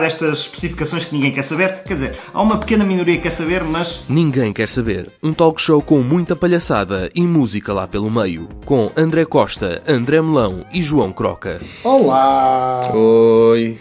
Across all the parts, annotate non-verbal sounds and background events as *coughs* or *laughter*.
estas especificações que ninguém quer saber. Quer dizer, há uma pequena minoria que quer saber, mas Ninguém quer saber. Um talk show com muita palhaçada e música lá pelo meio. Com André Costa, André Melão e João Croca. Olá! Oi.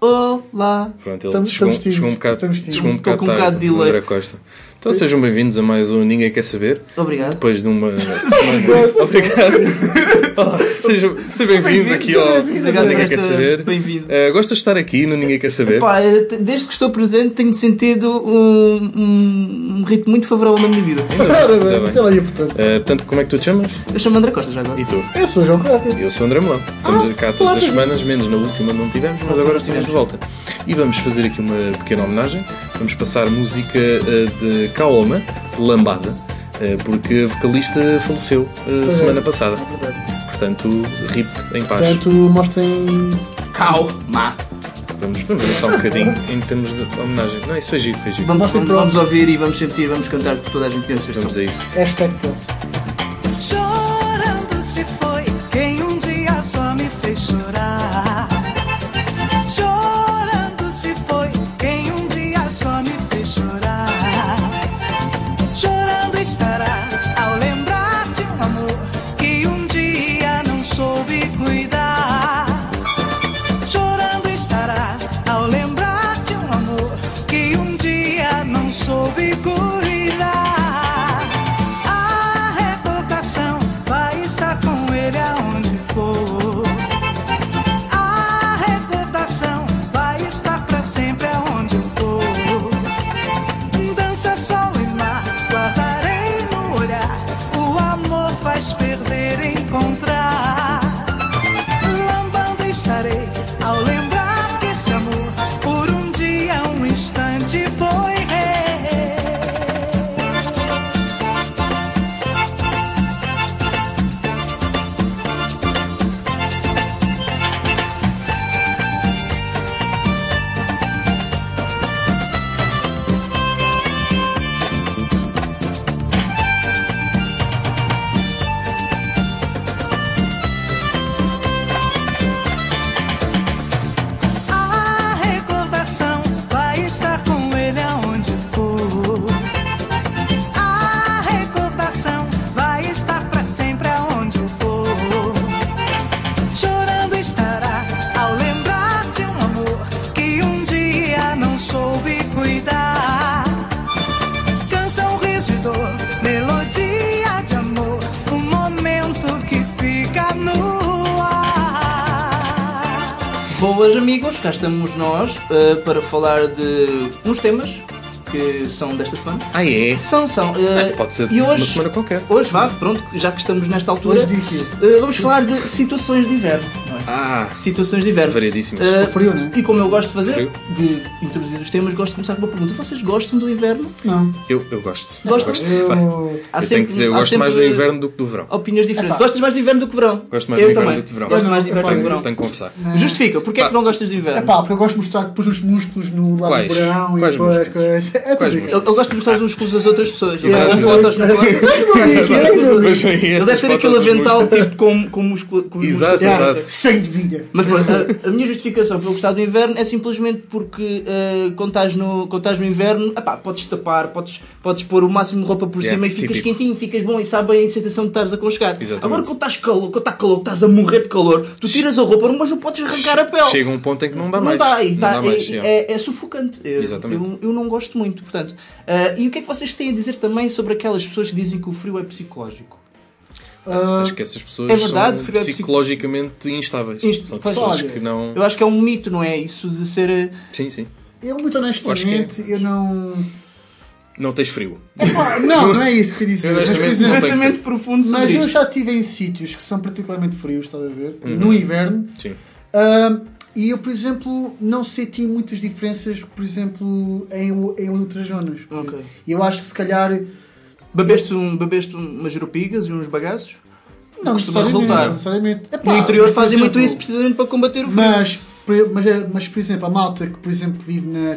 Olá! Pronto, ele Estamos- chegou, estamos chegou um bocado, estamos chegou um bocado com um tarde, bocado de delay. André Costa. Então sejam bem-vindos a mais um Ninguém Quer Saber. Obrigado. Depois de uma *laughs* semana. Obrigado. Olá, seja, seja bem-vindo aqui ao Obrigado Ninguém Quer Saber. Bem-vindo. Eh, gostas de estar aqui no Ninguém Quer Saber? Pá, desde que estou presente tenho sentido um, um, um ritmo muito favorável na minha vida. Bem, bem. é lá e portanto. Eh, portanto, como é que tu te chamas? Eu chamo André Costa já agora. E tu? Eu sou o João Croca. Eu sou o André Melão. Estamos cá todas as semanas, menos na última não tivemos, mas agora estamos tivemos. de volta. E vamos fazer aqui uma pequena homenagem. Vamos passar música eh, de Kaoma, Lambada, porque a vocalista faleceu é. semana passada. Portanto, RIP em paz. Portanto, mostrem. Calma! Vamos, vamos ver só um bocadinho em termos de homenagem. Não, isso foi giro, foi giro. Vamos, vamos, vamos ouvir e vamos sentir, vamos cantar por toda a gente pensa. Vamos a isso. Hashtag pronto. Chorando se foi quem um dia só me fez faz perder encontrar. Nós eh, para falar de uns temas que são desta semana. Ah, é? São, são. eh, Ah, pode ser e de uma hoje, semana qualquer. Hoje, vá, pronto, já que estamos nesta altura, Hoje eh, vamos falar de situações de inverno. não é? Ah, Situações de inverno. variadíssimas. Eh, Frio, não é? E como eu gosto de fazer, Frio. de introduzir os temas, gosto de começar com uma pergunta. Vocês gostam do inverno? Não. Eu, eu gosto. Gosto. Gosto. Eu. Pá, Há eu tenho sempre- que dizer, eu gosto mais do sempre inverno do que do verão. Opiniões diferentes. Epá. Gostas mais do inverno do que verão? Gosto mais eu do inverno também. do que do verão. Gosto Eu mais do inverno do que epá, verão. Tenho que confessar. Justifica, porque é que não gostas do É inverno? pá, porque eu gosto de mostrar depois os músculos no lado Quais? do verão Quais e depois músculos? coisas. *laughs* É Quais. Ele, ele gosta de mostrar os músculos das outras pessoas. Ele estas deve ter aquele avental tipo com, com, músculo, com Exato. Yeah, exato. Cheio de vida. Mas a minha justificação para eu gostar do inverno é simplesmente porque eh, quando, estás no, quando estás no inverno, epá, podes tapar, podes, podes pôr o máximo de roupa por Yeah, cima e ficas típico. quentinho, ficas bom e sabe bem a sensação de estares aconchegado. Exatamente. Agora quando estás calor, quando está calor, estás a morrer de calor, tu tiras a roupa, mas não podes arrancar a pele. Chega um ponto em que não dá Não mais. dá, e tá- dá mais, é, é- é sufocante. Eu, Exatamente. Eu, eu não gosto muito, portanto. Ah, e o que é que vocês têm a dizer também sobre aquelas pessoas que dizem que o frio é psicológico? Ah, Acho que essas pessoas é verdade, são é psico- psicologicamente instáveis. Inst- São pessoas olha, que não. Eu acho que é um mito, não é? Isso de ser. eh, Sim, sim. Eu, muito Eu acho que honestamente, eu não. Não tens frio. Epá, não, não é isso que eu queria dizer. Eu honestamente tenho pensamento profundo sobre mas eu já estive em sítios que são particularmente frios, estás a ver? Uhum. No inverno. Sim. Ah, e eu, por exemplo, não senti muitas diferenças, por exemplo, em, em outras zonas. Ok. E eu acho que se calhar. Bebeste, um, bebeste umas jerupigas e uns bagaços? Não Costuma resultar. Não necessariamente. Epá, no interior fazem muito isso precisamente para combater o frio. Mas, mas, é- mas, por exemplo, a malta que, por exemplo, que vive na,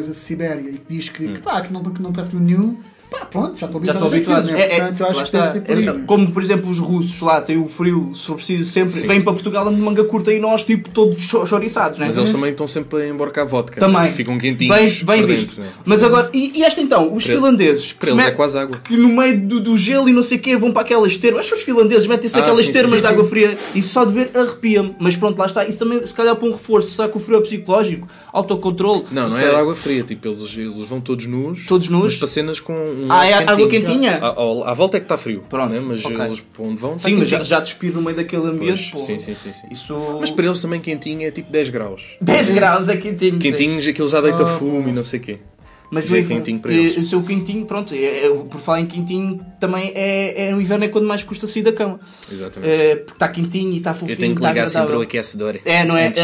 na Sibéria e que diz Hum. que, que, pá, que não que não está frio nenhum, Pá, pronto, já estou Já habituado habituados. àquilo, né? É, é, Portanto, eu acho que deve está. ser por É, aí. como, por exemplo, os russos lá têm o frio, se for preciso, sempre Sim. vêm para Portugal de manga curta e nós, tipo, todos cho- chouriçados, né? Mas eles também estão sempre a emborcar vodka. Também. Ficam quentinhos. Bem, bem visto. dentro, né? Mas agora, e, e esta então? Os finlandeses que, é quase água. que no meio do, do gelo e não sei o quê vão para aquelas termas. Acho que os finlandeses metem-se Ah, naquelas sim, termas sim, de água fria e só de ver arrepia-me. Mas pronto, lá está. Isso também, se calhar, para um reforço. Será que o frio é psicológico? Autocontrole? Não, não é de água fria. Tipo, eles, eles vão todos nus. Todos nus? Mas para cenas com um Ah, é água quentinho. quentinha? À, ao- à volta é que está frio. Pronto, né? Mas ok. eles para onde vão. Sim, mas já, quentinho. já despir no meio daquele ambiente. Pois, pô. sim, sim, sim, sim. Isso... Mas para eles também quentinho é tipo 10 graus. 10 graus é quentinho. sim. Quentinhos, aquilo já deita fumo e não sei o quê. Mas quentinho para eles. O seu quentinho, pronto, é, é- por falar em quentinho, também é, é no inverno é quando mais custa sair da cama. Exatamente. É, porque está quentinho e está fofinho. Eu tenho que está ligar sempre o aquecedor. É, não é? *laughs*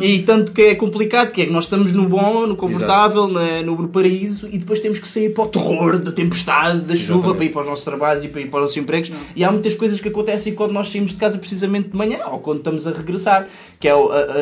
E tanto que é complicado, que é que nós estamos no bom, no confortável, na- no, paraíso, e depois temos que sair para o terror da tempestade, da chuva, Exatamente. para ir para os nossos trabalhos e para ir para os nossos empregos. E há muitas coisas que acontecem quando nós saímos de casa precisamente de manhã, ou quando estamos a regressar, que é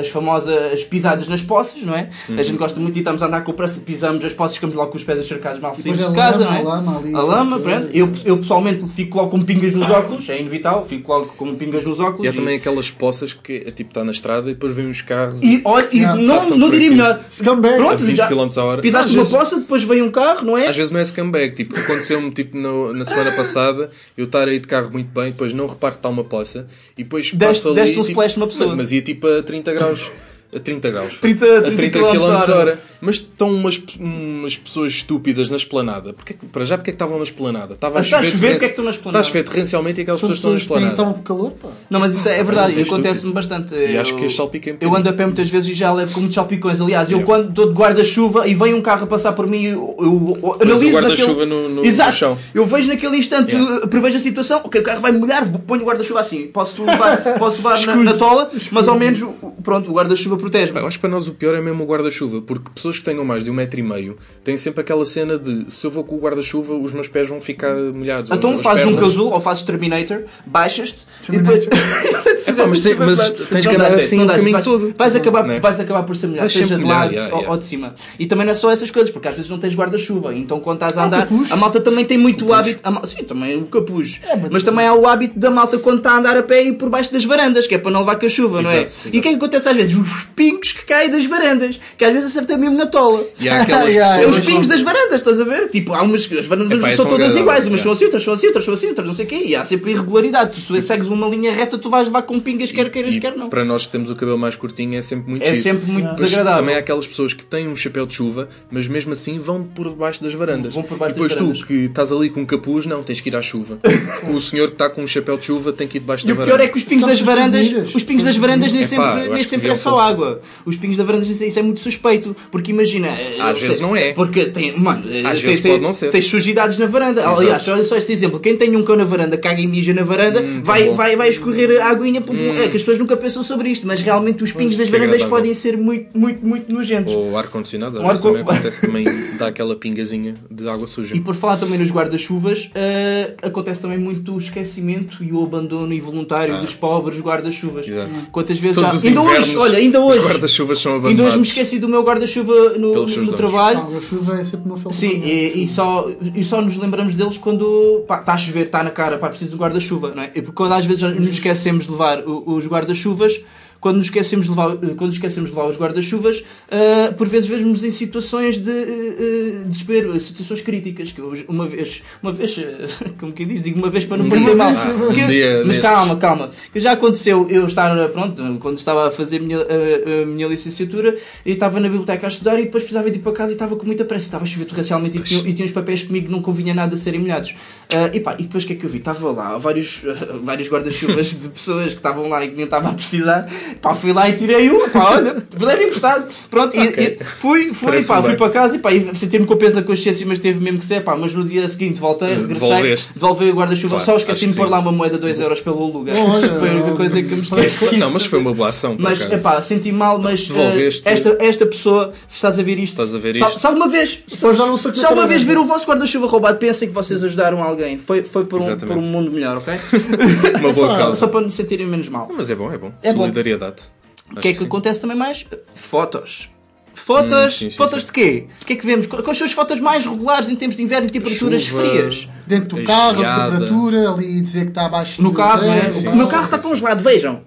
as famosas pisadas nas poças, não é? Uhum. A gente gosta muito e estamos a andar com pressa, pisamos as poças, ficamos logo com os pés encharcados mal saímos a de casa, lama, não é? a lama ali. A lama, pronto. Eu, eu pessoalmente fico logo com pingas nos óculos, é inevitável, fico logo com pingas nos óculos. E há também aquelas poças que é tipo, está na estrada e depois vêm os carros E, olha, e Yeah. não, não diria melhor. Scumbag. a Pronto, 20 já km a hora. pisaste Às uma vezes- poça, depois vem um carro, não é? Às vezes não é scumbag, tipo, aconteceu-me tipo, no- na semana passada, eu estar aí de carro muito bem, depois não reparo que está uma poça, e depois Deste- passo ali, deste um tipo, splash numa pessoa. Mas, mas ia tipo a 30 graus. A 30 graus. 30 a 30 30 km km hora. hora. Mas estão umas, umas pessoas estúpidas na esplanada. Porque, para já, porque é que estavam na esplanada? Estava Ah, está a chover, porque é que estão na esplanada? Está a chover torrencialmente e aquelas pessoas estão na que esplanada. estavam com calor, pá. Não, mas isso é, é verdade, é acontece-me bastante. E acho Eu- que salpica um Eu ando a pé muitas vezes e já levo com muitos salpicões. Aliás, eu Yeah. quando estou de guarda-chuva e vem um carro a passar por mim, eu, eu, eu analiso guarda-chuva naquele... no- no- Exato. no chão. Eu vejo naquele instante, Yeah. uh, prevejo a situação, ok, o carro vai molhar, ponho o guarda-chuva assim. Posso levar, *laughs* posso levar na, na tola, mas ao menos, pronto, o guarda-chuva protege-me. Pá, Eu acho que para nós o pior é mesmo o guarda-chuva, porque pessoas que tenham mais de um metro e meio têm sempre aquela cena de se eu vou com o guarda-chuva, os meus pés vão ficar molhados. Então fazes um pernas. casulo ou fazes Terminator, baixas-te e depois. *laughs* É pá, mas tem- mas tens que andar assim o caminho jeito. todo. Vais, vais acabar, é? vais acabar por ser molhado, Vais seja de lado yeah, ou, yeah. ou de cima. E também não é só essas coisas, porque às vezes não tens guarda-chuva. Então quando estás a Ah, andar, a malta também tem muito o hábito. a Sim, também o capuz. É, mas- mas... também há o hábito da malta quando está a andar a pé e por baixo das varandas, que é para não levar com a chuva, não é? Exato, exato. E o que é que acontece às vezes? Os pingos que caem das varandas, que às vezes acertam mesmo na tola. E há aquelas *laughs* É os pingos das varandas, estás a ver? Tipo, há umas. As varandas Epá, é são todas iguais, umas são assim, outras são assim, outras são assim, outras não sei o quê. E há sempre irregularidade. Tu se segues uma linha reta, tu vais levar com pingas, quer queiras, E quer não. para nós que temos o cabelo mais curtinho é sempre muito É giro. sempre muito Mas desagradável. Também há aquelas pessoas que têm um chapéu de chuva, mas mesmo assim vão por debaixo das varandas. Vão por baixo e depois das tu, varandas. que estás ali com um capuz, não, tens que ir à chuva. *laughs* o senhor que está com um chapéu de chuva tem que ir debaixo E da o varanda. pior é que os pingos das varandas, os pingos das varandas nem Epá, sempre, nem sempre é só falecer. água. Os pingos das varandas isso é muito suspeito, porque imagina, Às eu vezes não é. Porque tem, mano, Às tem, vezes tem, pode não ser. Tem sujidades na varanda. Exato. Aliás, olha só este exemplo, quem tem um cão na varanda, caga e mija na varanda, Hum, tá vai. Hum. vai, vai escorrer a aguinha, porque é que as pessoas nunca pensam sobre isto, mas realmente os pingos das varandas podem ser muito, muito, muito nojentos. Ou ar-condicionado, às Um vezes também acontece também dá aquela pingazinha de água suja. E por falar também nos guarda-chuvas, eh, acontece também muito o esquecimento e o abandono involuntário Ah. dos pobres guarda-chuvas. Exato. Quantas vezes Todos já. Ainda invernos, hoje, olha, ainda hoje. Os guarda-chuvas são Ainda hoje me abandonados. esqueci do meu guarda-chuva no, no trabalho. A chuva é sempre uma falta Sim, de- e, e só, e só nos lembramos deles quando está a chover, está na cara, pá, preciso do guarda-chuva, não é? E porque quando às vezes nos esquecemos de levar o- os guarda-chuvas, quando nos esquecemos de levar, quando nos esquecemos de levar os guarda-chuvas, ah, por vezes vemos-nos em situações de ah, desespero, situações críticas. Que eu, uma vez, uma vez, *laughs* como que diz, digo uma vez para não parecer mal. Que- mas destes. calma, calma. Que já aconteceu eu estar, pronto, quando estava a fazer a minha, a, a minha licenciatura, e estava na biblioteca a estudar e depois precisava de ir para casa e estava com muita pressa. Estava a chover torrencialmente e tinha, e tinha os papéis comigo que não convinha nada serem molhados. Ah, e pá, e depois o que é que eu vi? Estava lá vários, *laughs* vários guarda-chuvas de pessoas que estavam lá e que nem estava a precisar. Pá, fui lá e tirei um, pá, olha, leve emprestado. Pronto, e- Ok. e, fui, fui, Parece pá, bem. fui para casa e pá, e senti-me com o peso na consciência, mas teve mesmo que ser, pá, mas no dia seguinte voltei, regressei, devolvi o guarda-chuva, Claro, só esqueci-me de pôr lá uma moeda de 2 euros pelo lugar. Olha, *laughs* Foi a única coisa que me esqueci. Não, mas foi uma boa ação, por Mas, acaso. epá, senti mal, mas Devolveste. eh, esta, esta pessoa, se estás a ver isto, Estás a ver se- isto? Se, alguma vez, se alguma eu vez viram o vosso guarda-chuva roubado, pensem que vocês ajudaram alguém. Foi, foi por, um, por um mundo melhor, ok? *laughs* Uma boa Só, causa. só para não se sentirem menos mal. Mas é bom, é bom. É bom. Solidariedade. O que é que acontece também mais? Fotos. Fotos, Hum, sim, sim, fotos sim. de quê? O que é que vemos? Quais são as fotos mais regulares em termos de inverno e temperaturas Chuva. frias? Dentro do carro, a temperatura, ali dizer que está abaixo No de carro, e O meu carro está congelado, vejam.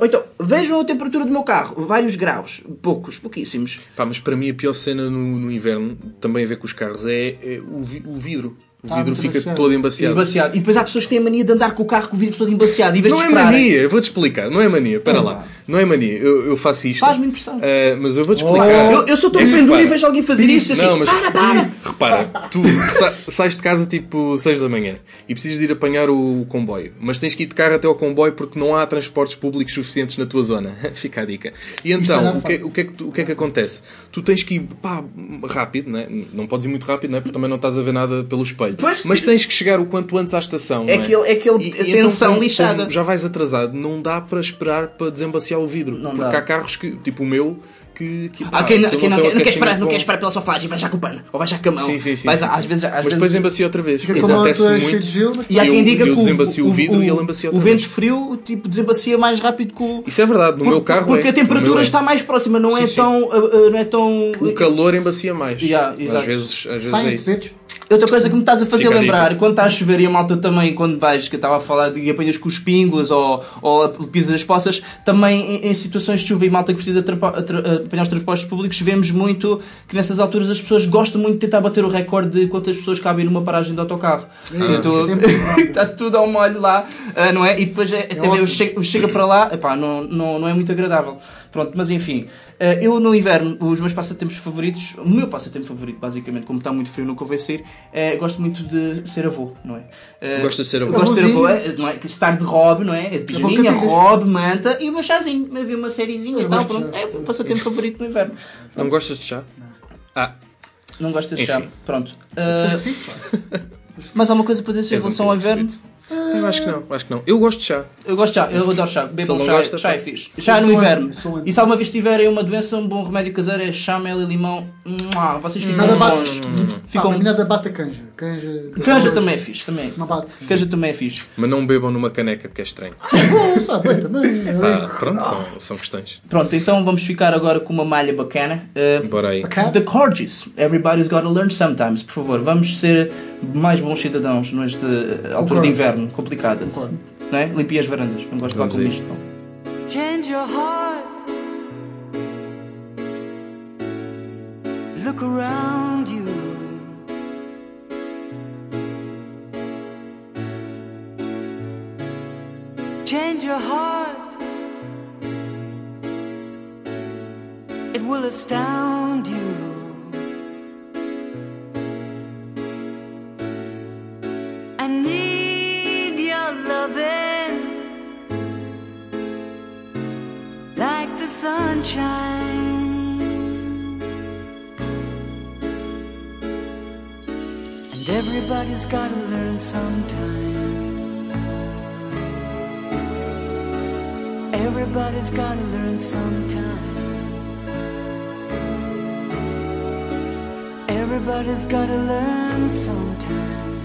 Ou então, vejam a temperatura do meu carro, vários graus, poucos, pouquíssimos. Pá, mas para mim a pior cena no, no inverno, também a ver com os carros, é, é o, vi- o vidro. O Tá vidro muito fica todo embaciado. Embaciado. E depois há pessoas que têm a mania de andar com o carro com o vidro todo embaciado. Em vez Não de é esperarem. mania, eu vou-te explicar, não é mania, espera lá. Não é mania, eu, eu faço isto. Faz-me impressão. Ah, mas eu vou-te explicar. Eu, eu sou tão É pendura e vejo alguém fazer isso assim. Não, mas Para, para! repara, tu sa- sais de casa tipo 6 da manhã e precisas de ir apanhar o comboio, mas tens que ir de carro até ao comboio porque não há transportes públicos suficientes na tua zona. *laughs* Fica a dica. E então, o que, fácil. o, que é que, tu- o que é que acontece? Tu tens que ir pá, rápido, né? não podes ir muito rápido, né? porque também não estás a ver nada pelo espelho. Pois. Mas tens que chegar o quanto antes à estação. É não aquele- é aquele- E- então, tensão como- lixada. como já vais atrasado, não dá para esperar para desembaciar o vidro. Não porque dá. há carros que, tipo o meu, que. que pá, quem, não, quem não, não quer esperar, não com- quer esperar pela soflagem e vai já com o pano, ou vai já com a mão. Sim, sim, sim. Mas sim. às vezes, às mas vezes depois embacia outra vez. Fica Acontece cheia muito. de gelo, mas E há quem diga que o, o vidro e ele embacia o vento vez. frio tipo, desembacia mais rápido que o. Isso é verdade, no Por- meu carro porque é. a temperatura é. está mais próxima, não, é, Sim. Tão, uh, uh, não é tão. O calor embacia mais. Yeah, às vezes, às vezes é isso. bitch. Outra coisa que me estás a fazer Fica a lembrar, dica. quando está a chover e a malta também, quando vais, que eu estava a falar de e apanhas com os pingos ou, ou pisas as poças, também em, em situações de chuva e malta que precisa tra- apanhar os transportes públicos, vemos muito que nessas alturas as pessoas gostam muito de tentar bater o recorde de quantas pessoas cabem numa paragem de autocarro. É, sempre *laughs* igual. Está tudo ao molho lá, ah, não é? E depois é, até ótimo. eu chego, chega para lá, epá, não, não, não é muito agradável. Pronto, mas enfim, eu no inverno, os meus passatempos favoritos, o meu passatempo favorito, basicamente, como está muito frio, nunca vai ser, é, gosto muito de ser avô, não é? Ah, Gostas de ser avô? Gosto de ser avô, é, não é? Estar de robe, não é? De pijaminha, robe, manta e o meu chazinho, me vi uma sériezinha Eu e tal, gosto pronto. É o meu passatempo favorito no inverno. Não gostas de chá? Ah, Não gosto de Enfim. chá, pronto. Pá. mas há uma coisa para dizer em relação ao bocadinho inverno? Eu acho que não, acho que não. Eu gosto de chá. Eu gosto de chá, eu adoro chá. Bebam chá, gosta, chá é fixe. Chá no inverno. E se alguma vez tiverem uma doença, um bom remédio caseiro é chá, mel e limão. Vocês ficam Nada bons. bate. Ficam- Pá, nada bate a canja. Canja, Canja também é fixe, também. Não bate. Canja também é fixe. Mas não bebam numa caneca porque é estranho. Bom, sabe bem também. Pá, pronto, são, são questões. Pronto, então vamos ficar agora com uma malha bacana. Uh, Bora aí. Bacana. The Corgis. Everybody's Gotta Learn Sometimes. Por favor, vamos ser mais bons cidadãos nesta uh, altura de inverno complicada. Concordo. Não é? Limpem as varandas. Não gosto de falar Vamos com isto. Não. Change your heart. Look around you. Change your heart. It will astound you. Sunshine. And everybody's gotta learn sometime. Everybody's gotta learn sometime. Everybody's gotta learn sometime.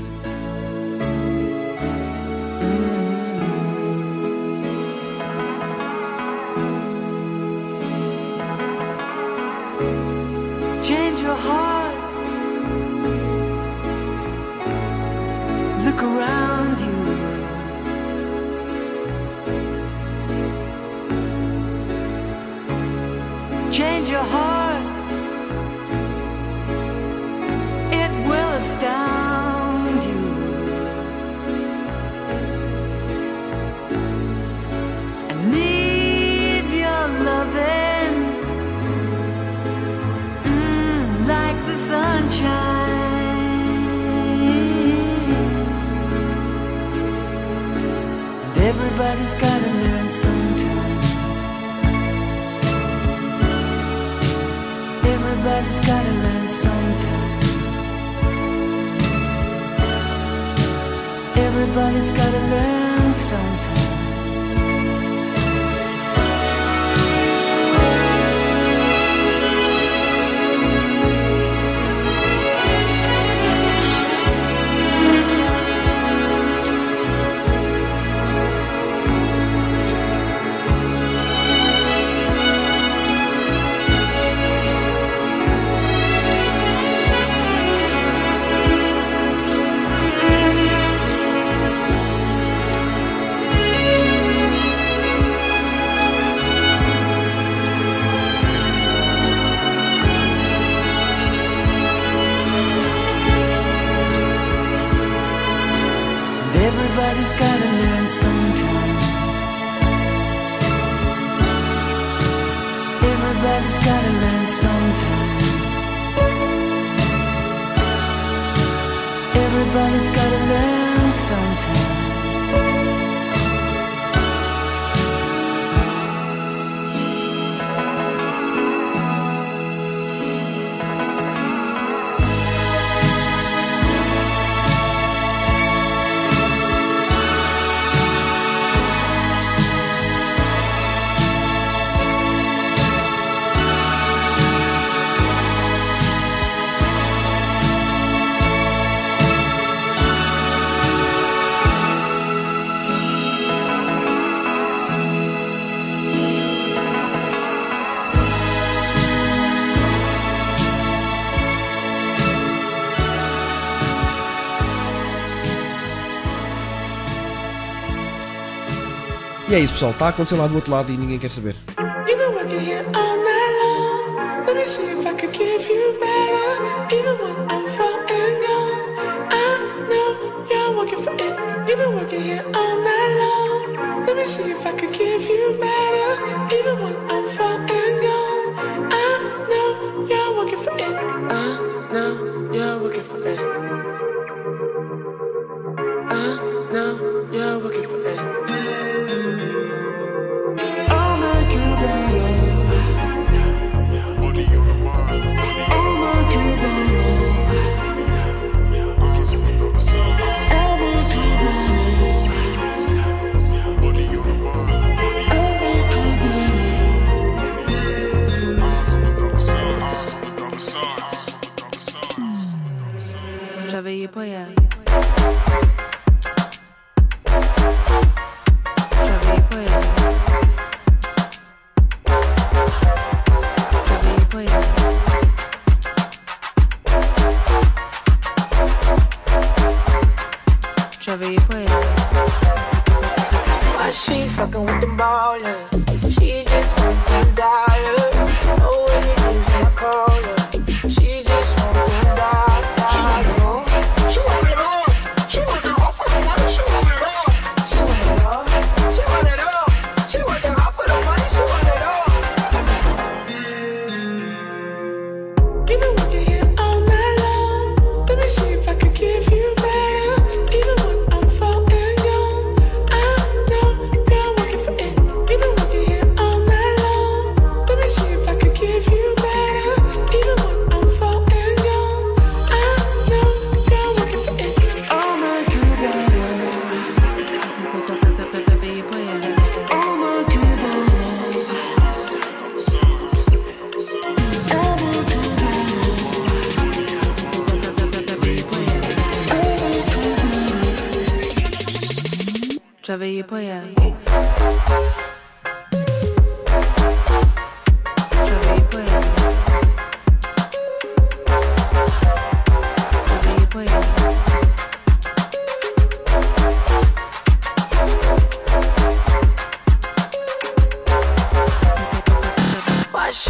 É isso, pessoal. Está acontecendo lá do outro lado e ninguém quer saber.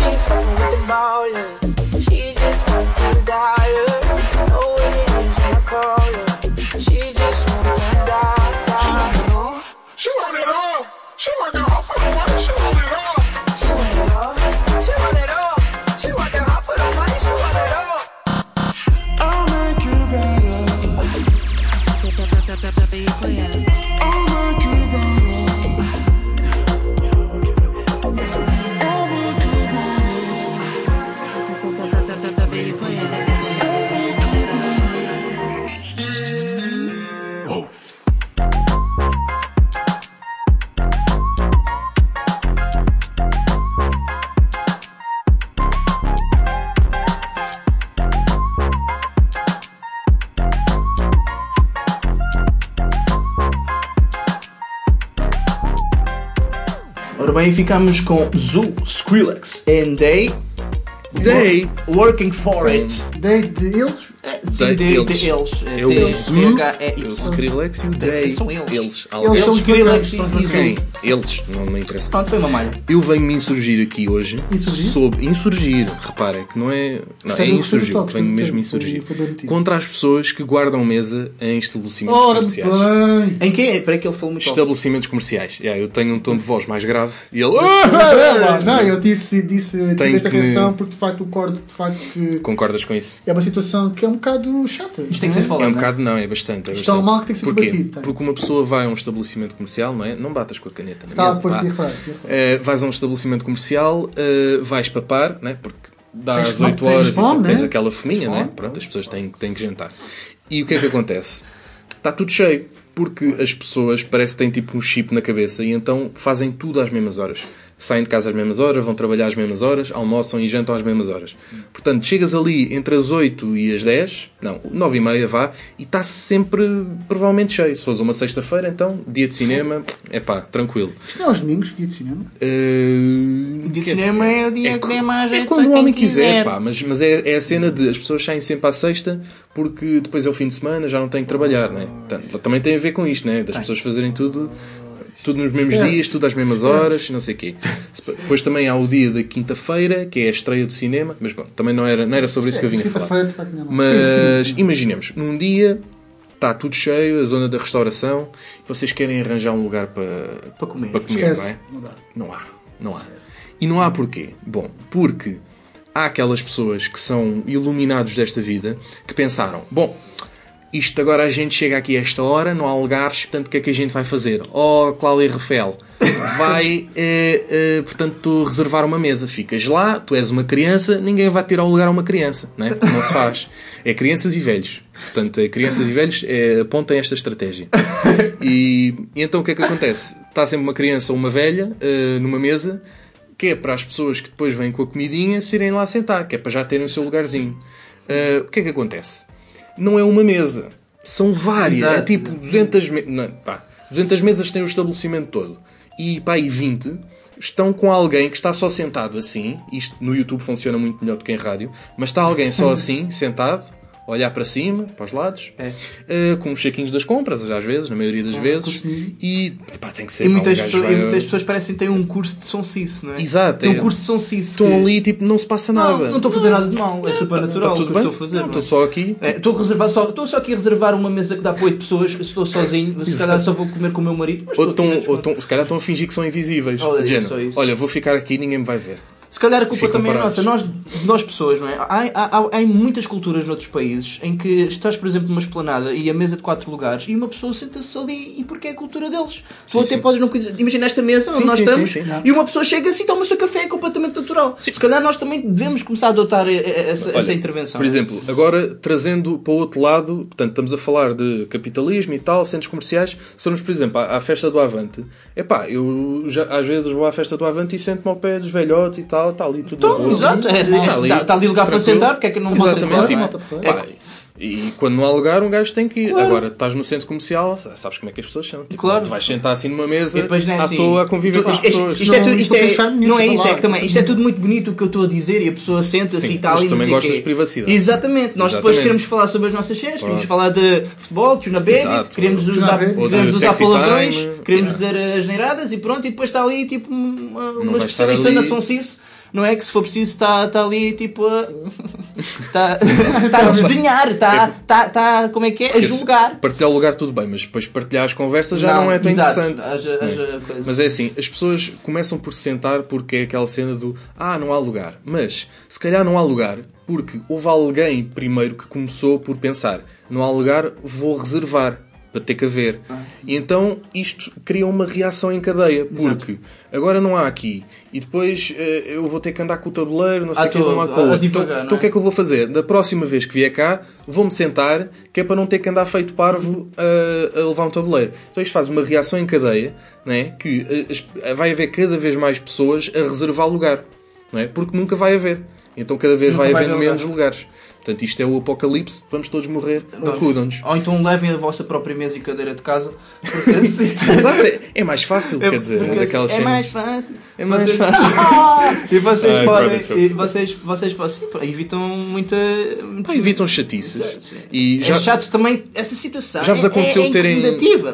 she with the ball, yeah. Também ficamos com Zoo, Skrillex and They. They working for it. They de eles? Sim, de, eles. Eu, é Zoo, Skrillex e o They. São eles. Eles são Skrillex e Zoo e? Eles. Não me interessa. Pronto, foi uma malha. Eu venho me insurgir aqui hoje Insurgir? sobre insurgir, repara que não é, não, é insurgir, venho mesmo insurgir contra as pessoas que guardam mesa em estabelecimentos Ora, comerciais. bem. Em que? Para que ele falou muito. Estabelecimentos comerciais. Yeah, eu tenho um tom de voz mais grave e ele Não, eu disse, disse Tem esta que- reação porque de facto concordo de facto que concordas com isso? é uma situação que é um bocado chata. Isto tem que ser falado. É um é? bocado não, é bastante. É Isto é um mal que tem que ser Porquê? tem. Porque uma pessoa vai a um estabelecimento comercial, não é? Não batas com a caneta na Ah, mesa. pá. vais a um estabelecimento comercial, eh, vais papar, né? porque dá Tens às fome, 8 tens horas e fome, tu tens né? aquela fominha, né? fome. Pronto, as pessoas têm, têm que jantar. E o que é que acontece? Está tudo cheio, porque as pessoas parece que têm tipo um chip na cabeça e então fazem tudo às mesmas horas. Saem de casa às mesmas horas, vão trabalhar às mesmas horas, almoçam e jantam às mesmas horas. Portanto, chegas ali entre as 8 e as 10, não, 9 e meia vá, e está sempre provavelmente cheio. Se fosse uma sexta-feira, então, dia de cinema, é pá, tranquilo. Isto não é aos domingos, dia de cinema? Uh, O dia de cinema é o dia que dê mais É quando o homem quiser, quiser. pá, mas, mas é, é a cena de as pessoas saem sempre à sexta porque depois é o fim de semana, já não têm que trabalhar, né? Portanto, também tem a ver com isto, né? Das pessoas fazerem tudo, tudo nos mesmos É. dias, tudo às mesmas horas, e não sei o quê. Depois também há o dia da quinta-feira, que é a estreia do cinema, mas bom, também não era, não era sobre isso que eu vinha falar. Mas Sim, imaginemos, num dia está tudo cheio, a zona da restauração, vocês querem arranjar um lugar para, Para comer. para comer, não é? Não dá. Não há, não há. E não há porquê? Bom, porque há aquelas pessoas que são iluminados desta vida que pensaram, bom, isto agora a gente chega aqui a esta hora, não há lugares, portanto o que é que a gente vai fazer? Oh, Cláudia Rafael, *laughs* vai, eh, eh, portanto, reservar uma mesa. Ficas lá, tu és uma criança, ninguém vai tirar o lugar a uma criança, não é? Não se faz. É crianças e velhos. Portanto, é crianças e velhos é, apontem esta estratégia. *laughs* E, e então o que é que acontece? Está sempre uma criança ou uma velha eh, numa mesa que é para as pessoas que depois vêm com a comidinha se irem lá sentar, que é para já terem o seu lugarzinho. O que é que acontece? Não é uma mesa, são várias. Exato. É tipo 200, me não, pá, 200 mesas têm o estabelecimento todo. E pá, e 20 estão com alguém que está só sentado assim. Isto no YouTube funciona muito melhor do que em rádio, mas está alguém só *laughs* assim, sentado. Olhar para cima, para os lados, É. eh, com os chequinhos das compras, às vezes, na maioria das vezes, costume. e pá, tem que ser E muitas, um vai- e muitas pessoas parecem que têm um curso de sonsice, não é? Exato, Tem é. um curso de sonsice. estão que- ali, tipo, não se passa nada. Não, estou a fazer nada de mal, é super natural Está o tudo que estou a fazer. Não, não é? estou só aqui. É, Estou a reservar só, estou só aqui a reservar uma mesa que dá para 8 pessoas, estou sozinho, se calhar só vou comer com o meu marido. Ou, estou estão, ou estão, se calhar estão a fingir que são invisíveis. Olha, género. Olha, vou ficar aqui e ninguém me vai ver. Se calhar a culpa também é parados. nossa. Nós, nós pessoas, não é? Há, há, há, há muitas culturas noutros países em que estás, por exemplo, numa esplanada e a mesa de quatro lugares e uma pessoa senta-se ali e porque é a cultura deles. tu até sim. podes não conhecer. Imagina esta mesa onde Sim, nós sim, estamos e uma pessoa chega assim e toma o seu café, é completamente natural. Se calhar nós também devemos começar a adotar essa, Olha, essa intervenção. Por exemplo, agora trazendo para o outro lado, portanto, estamos a falar de capitalismo e tal, centros comerciais. Se formos, por exemplo, à, à festa do Avante, epá, eu já, às vezes vou à festa do Avante e sento-me ao pé dos velhotes e tal, está ali tudo Então, exato, é- é- está- está ali lugar para sentar, porque é que não Exatamente, sentar, é? Pá, e quando não há lugar, um gajo tem que ir. Agora, estás no centro comercial, sabes como é que as pessoas são. Tipo, Claro. Tu vais sentar assim numa mesa, E depois não é à assim. toa, a conviver com as Isto- pessoas. Isto, é, Não, tudo- não isto é- não é isso, é que também, isto é tudo muito bonito o que eu estou a dizer e a pessoa senta-se Sim, e está mas ali. tu também gostas de privacidade. Exatamente, nós depois Exatamente. queremos falar sobre as nossas cenas, queremos Pronto. falar de futebol, de Exato. queremos Tuna usar, queremos usar palavrões, time. queremos Yeah. dizer as neiradas e pronto, e depois está ali tipo uma, uma vai estar especialista ali- na sonsice. Não é que se for preciso está, está ali tipo a. *laughs* Está, está a desdenhar, está, está, está. Como é que é? A julgar. Partilhar o lugar tudo bem, mas depois partilhar as conversas já não, é tão exato, interessante. haja- Não é? haja. Mas é assim, as pessoas começam por se sentar porque é aquela cena do ah, não há lugar. Mas se calhar não há lugar porque houve alguém primeiro que começou por pensar não há lugar, vou reservar para ter que haver. Ah. E então isto cria uma reação em cadeia, porque agora não há aqui e depois eh, eu vou ter que andar com o tabuleiro, não sei o que, de um lado para o outro. Então, então é? o que é que eu vou fazer? Da próxima vez que vier cá, vou-me sentar, que é para não ter que andar feito parvo a, a levar um tabuleiro. Então isto faz uma reação em cadeia, não é? que eh, vai haver cada vez mais pessoas a reservar lugar, não é? porque nunca vai haver. Então cada vez vai vai havendo haver menos lugares. Portanto, isto é o apocalipse, vamos todos morrer, acudam-nos. Ou então levem a vossa própria mesa e cadeira de casa. Porque *laughs* assim, Exato, é- é mais fácil, quer dizer, porque daquelas é cenas. mais fácil. É mais Vocês- fácil. *laughs* e vocês Ai, podem. E vocês, vocês podem- sim, pá, evitam muita. Pá, evitam chatices. E É já, chato também essa situação. já vos É- aconteceu é, é terem.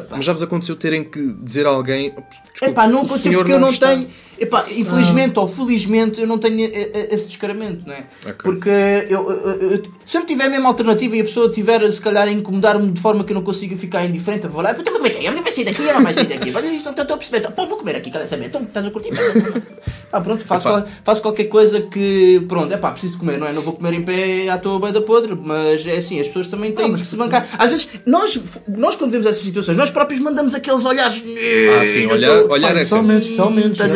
Mas já vos aconteceu terem que dizer a alguém. É pá, não o aconteceu porque eu não está- tenho. Epá, infelizmente ou felizmente eu não tenho eh, eh, esse descaramento, não é? Ok. Porque eu, eu- eu- sempre tiver a mesma alternativa e a pessoa tiver se calhar a incomodar-me de forma que eu não consiga ficar indiferente, eu vou lá, então como é que é? Eu vai sair daqui, eu não vai sair daqui, mas isto não estou a perceber, pô, vou comer aqui, quer saber? Então estás a curtir? Ah, pronto, faço, qual- faço qualquer coisa que, pronto, é pá, preciso comer, não é? Não vou comer em pé à toa bem da podre, mas é assim, as pessoas também têm que se bancar. Às vezes, nós, nós quando vemos essas situações, nós próprios mandamos aqueles olhares. Ah, sim, olhar, olhar é sempre. menos,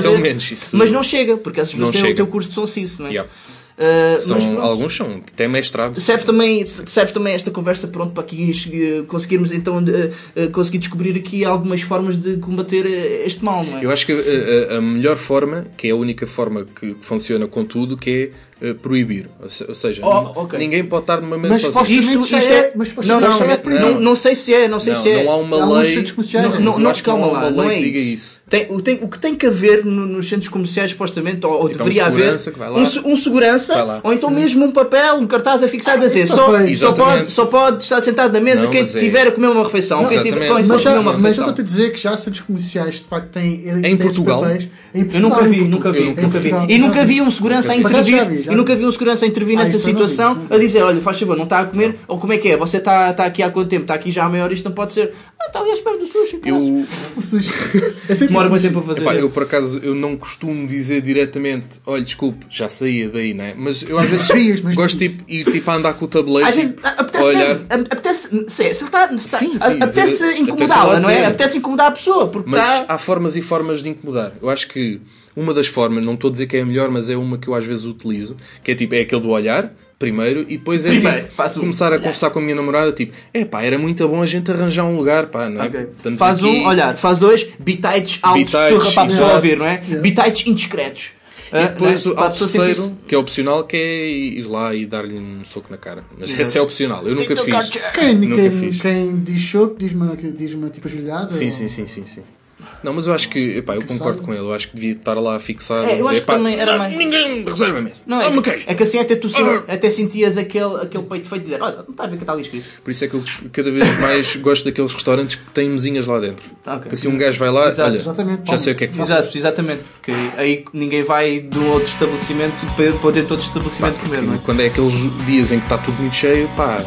são menos. Isso. Mas não chega, porque essas pessoas Não têm o teu curso de sonsice, não é? Yeah. Uh, São, mas alguns são até mestrado. Serve também, serve também esta conversa pronto, para aqui eh, conseguirmos então eh, eh, conseguir descobrir aqui algumas formas de combater este mal, não é? Eu acho que a, a- a melhor forma, que é a única forma que funciona com tudo, que é eh, proibir. Ou se- ou seja, Oh, ok. ninguém pode estar numa mesma Mas situação. supostamente já é- mas não, não, é não, não, não sei se é, não sei Não, se é. não há uma lei. Não, não, não, não calma há lá, uma não lei é isso. Tem, o, tem, o que tem que haver no- nos centros comerciais, supostamente, ou, ou Tipo, é um deveria haver, segurança que vai lá. um, um segurança, Vai lá. ou então mesmo um papel, um cartaz afixado a dizer isso só, só, pode, só pode estar sentado na mesa Não, quem é- tiver a comer uma refeição. Não, quem tiver, Mas, comer já, uma mas eu refeição. estou a dizer que já há centros comerciais de facto têm. Em Portugal? Eu Portugal, nunca vi, nunca vi, nunca vi. E nunca vi um segurança a intervir, já e nunca vi. um segurança a intervir Ah, nessa situação vi. a dizer, olha, faz favor, não está a comer, ou como é que é? Você está está aqui há quanto tempo? Está aqui já há meia hora, isto não pode ser. Ah, está ali à espera do sushi. Eu... *laughs* O sushi. É sempre Demora muito tempo a fazer. epá, eu, por acaso, eu não costumo dizer diretamente, olha, desculpe, já saía daí, não é? Mas eu às vezes mas gosto de tipo, ir tipo, a andar com o tabuleiro, Às vezes tipo, apetece olhar. apetece, se, se ele está, Sim, sim, apetece incomodá-la, apetece não é? Apetece incomodar a pessoa, porque Mas está... há formas e formas de incomodar. Eu acho que uma das formas, não estou a dizer que é a melhor, mas é uma que eu às vezes utilizo, que é tipo, é aquele do olhar, primeiro, e depois é Primeiro, tipo, faço um começar a conversar com a minha namorada, tipo, é pá, era muito bom a gente arranjar um lugar, pá, não é? Ok. Estamos Faz aqui- um, olhar, faz dois, bitites altos, surra para a pessoa ouvir, não é? Bitites indiscretos. E Ah, depois não é? há a o terceiro, que é opcional, que é ir lá e dar-lhe um soco na cara. Mas esse é opcional, eu nunca fiz. Quem, Nunca quem, fiz. quem diz choco diz uma, diz uma tipo ajoelhada. Sim, ou- sim, sim, sim, sim. Não, mas eu acho que, epá, eu concordo com ele. Eu acho que devia estar lá fixado. É, a eu dizer, acho que "Pá, também era mais- Ninguém reserva mesmo. Não, é, que, queijo." é que assim até, tu, Ah. até sentias aquele, aquele peito feito de dizer, olha, não está a ver que está ali escrito. Por isso é que eu cada vez mais *laughs* gosto daqueles restaurantes que têm mesinhas lá dentro. Ok. Porque assim um gajo vai lá, Exato, olha, exatamente. já sei o que é que faz. Exato, exatamente. Que aí ninguém vai de um outro estabelecimento para dentro de outro estabelecimento comer, não é? Quando é aqueles dias em que está tudo muito cheio, pá,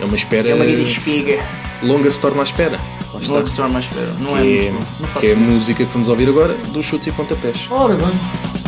é uma espera É uma guia de espiga. longa se torna à espera. Lá é torna mais. Não é Que é, muito bom. Não que é a música que vamos ouvir agora dos chutes e pontapés. Ora bem.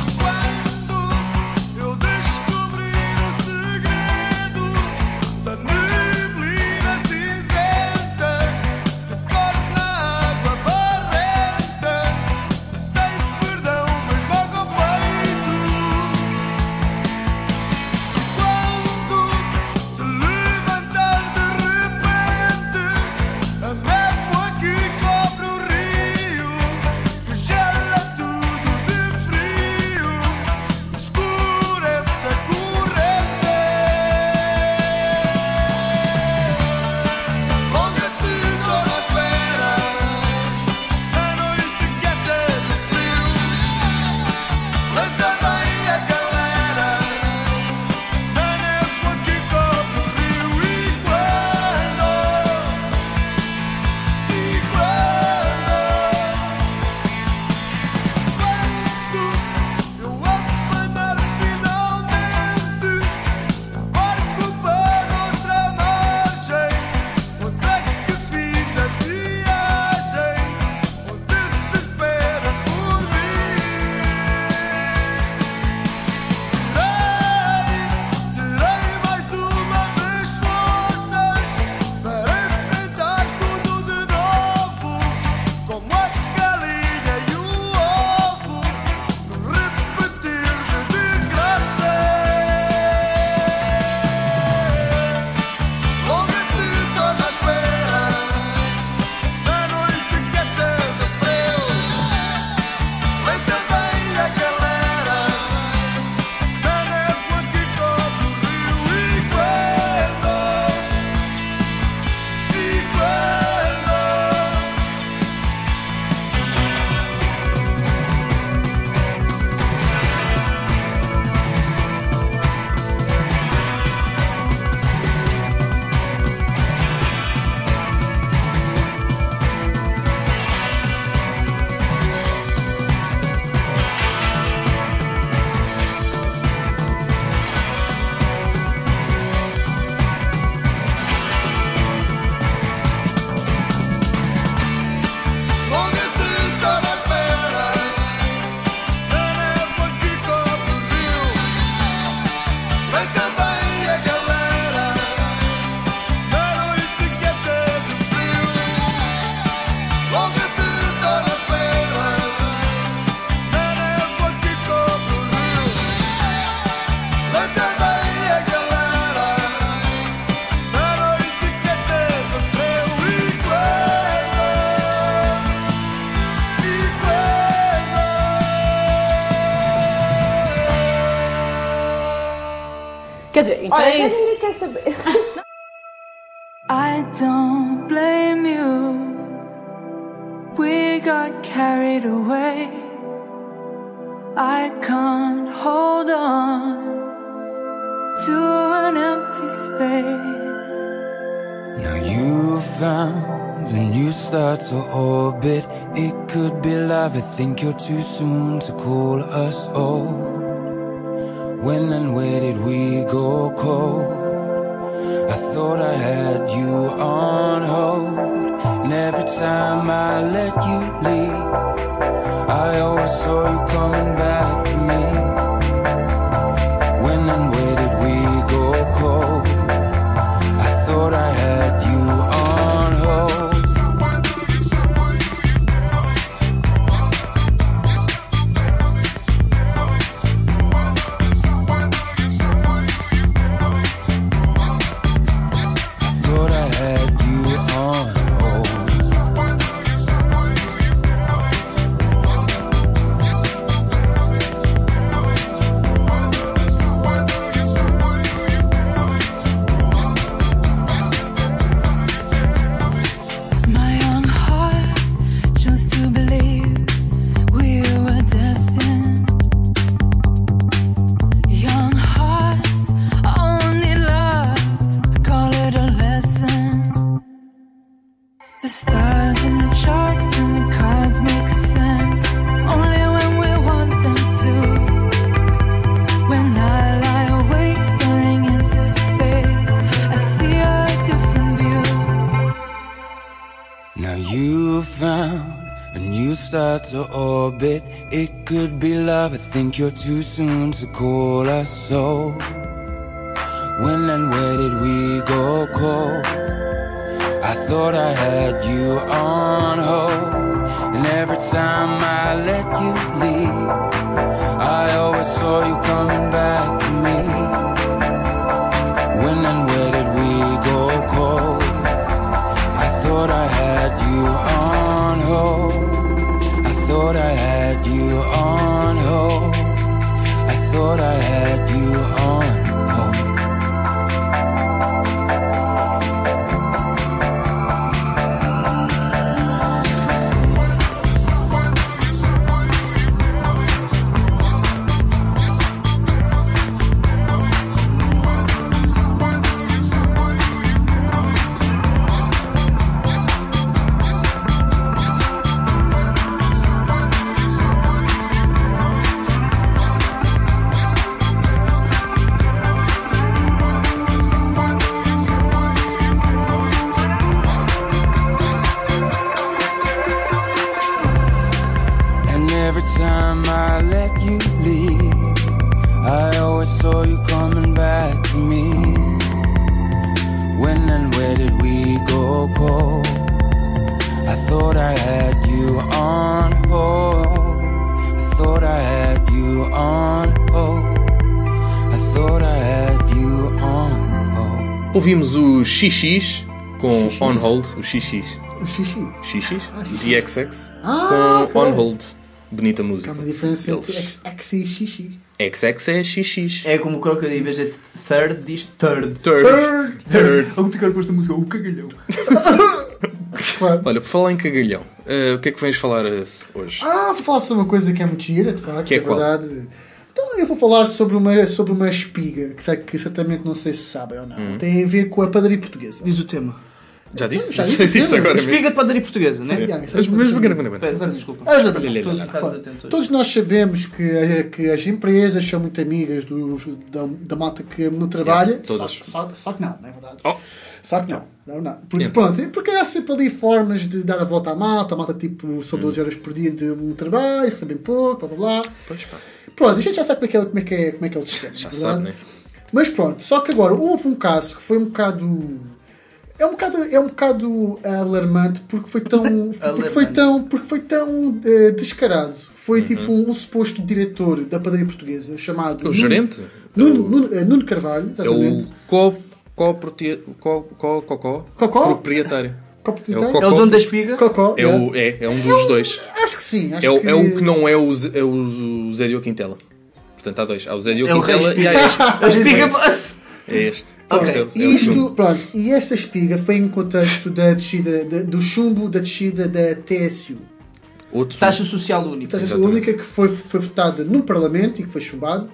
Já isso. ninguém quer saber. I don't blame you. We got carried away. I can't hold on to an empty space. Now you've found a new star to orbit. It could be love. I think you're too soon to call us old. When and where did we go cold? I thought I had you on hold. And every time I let you leave, I always saw you coming back to me. Orbit. It could be love. I think you're too soon to call us so. When and where did we go cold? I thought I had you on hold. And every time I let you leave, I always saw you coming back to me. When and where did we go cold? I thought I had you on thought I had Ouvimos o XX com On Hold, o XX. O xixi. XX? DXX Ah, com ok. On Hold. Bonita Há música. uma diferença entre Eles- X, X e xixi. XX é XX. É como o Crocodile, em vez de third, diz third. Third. Third. Vamos ficar com esta música, o cagalhão. *laughs* Olha, por falar em cagalhão, eh, o que é que vens falar eh, hoje? Ah, sobre uma coisa que é muito gira, de facto, Que é é qual? Então eu vou falar sobre uma, sobre uma espiga, que, que certamente não sei se sabem ou não. Hum. Tem a ver com a padaria portuguesa. Diz o tema. Já disse? Já disse disse agora mesmo. Espiga de padaria portuguesa, não Sim, é? isso é Mas, mas, mas, desculpa. Todos nós sabemos que, que as empresas são muito amigas dos, da, da malta que no trabalho. Yeah, todas. Só, só, só que não, não é verdade? Oh. Só que não. não, não. Porque, Então. pronto, porque há sempre ali formas de dar a volta à malta. A malta, tipo, são 12 horas por dia de um trabalho, recebem pouco, blá blá blá. Pois pá, Pronto, a gente já sabe como é que é, como é, que é, como é, que é o sistema. já é verdade? sabe, né? Mas pronto, só que agora houve um caso que foi um bocado. É um bocado, é um bocado alarmante porque foi tão. *laughs* porque foi tão, porque foi tão eh, descarado. Foi Uhum. tipo um, suposto diretor da padaria portuguesa chamado. O Nuno- gerente? Nuno, Nuno, eh, Nuno Carvalho, É exatamente. o co, co, co, co, cocó, Cocó? proprietário. É o Cocó. É o dono da espiga? Cocó, É, o, é, é um dos dois. Acho que sim. Acho É o, que... é o que não é o, Zé- é o Zé Diogo Quintela. Portanto, há dois. Há o Zé Diogo É o Quintela e há este. *laughs* A espiga. É este. É o- E é o isto, pronto, e esta espiga foi em contexto da descida, da- do chumbo da descida da TSU. Outro Taxa social única. Portanto, a Exatamente. única que foi, foi votada no Parlamento e que foi chumbado.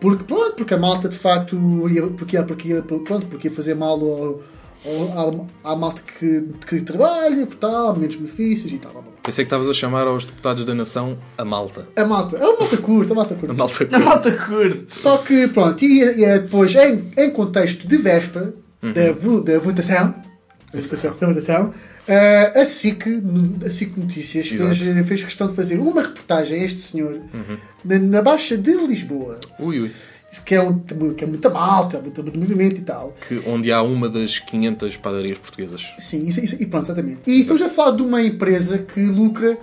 Porque, pronto, porque a malta de facto ia, porque, ia, porque, ia, pronto, porque ia fazer mal ao, à, à malta que, que trabalha, por tal, menos benefícios e tal. Blá, blá, blá. Pensei que estavas a chamar aos deputados da nação a malta. A malta, é uma malta curta, a malta *laughs* curta. A malta Na malta curte. Só que, pronto, e, e é depois, em, em contexto de véspera da, vo- da votação, da votação, da votação eh, a, SIC, a SIC Notícias fez, fez questão de fazer uma reportagem a este senhor na, na Baixa de Lisboa, Ui, ui. Que é, um, que é muita malta, muito, muito movimento e tal. Que, onde há uma das 500 padarias portuguesas. Sim, isso, isso- e pronto, exatamente. E estamos a falar de uma empresa que lucra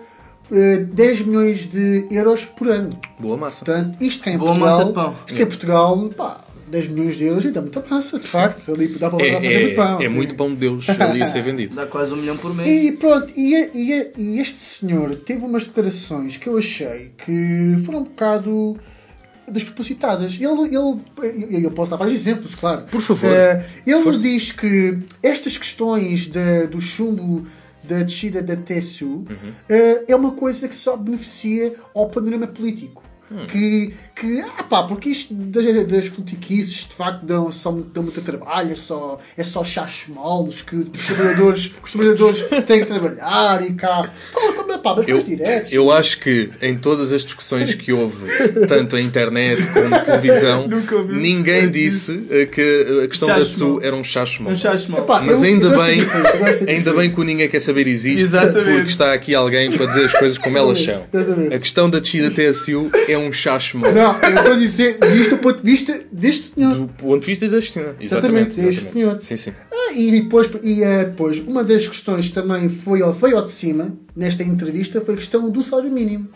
eh, 10 milhões de euros por ano. Boa massa. Portanto, isto que é em Boa Portugal, massa de pão. Isto que é em Portugal, pá, 10 milhões de euros, então muita massa, de facto. Ali dá para É, fazer é, muito pão. é sim. muito pão de Deus ali a ser vendido. *laughs* Dá quase um milhão por mês. E pronto, e, e- e este senhor teve umas declarações que eu achei que foram um bocado despropositadas. Ele, ele, eu posso dar vários exemplos, claro. Por favor. Eh, ele Força. diz que estas questões da- do chumbo da descida da TSU Uhum. eh, é uma coisa que só beneficia ao panorama político. Hum. Que, que, ah pá, porque isto das, das politiquices de facto dão, só, dão muito trabalho, é só, é só chás moles que os trabalhadores, os trabalhadores têm que trabalhar e cá. Como, como, pá, mas Eu, mais diretos. eu acho que em todas as discussões que houve, tanto em internet como televisão, ninguém disse eh, que a questão da TSU era um chacho mal. Um chás. Epá, Mas eu- ainda eu bem, ainda bem que o Ninguém Quer Saber existe, Exatamente. porque está aqui alguém para dizer as coisas como elas são. Exatamente. A questão da descida TSU é um chacho mal. Não, eu estou a dizer isto do ponto de vista deste senhor. Do ponto de vista da Cristina. Exatamente, Exatamente. este senhor. Sim, sim. Ah, e depois, e, eh, depois, uma das questões também foi, ao- foi ao de cima, nesta entrevista, foi a questão do salário mínimo.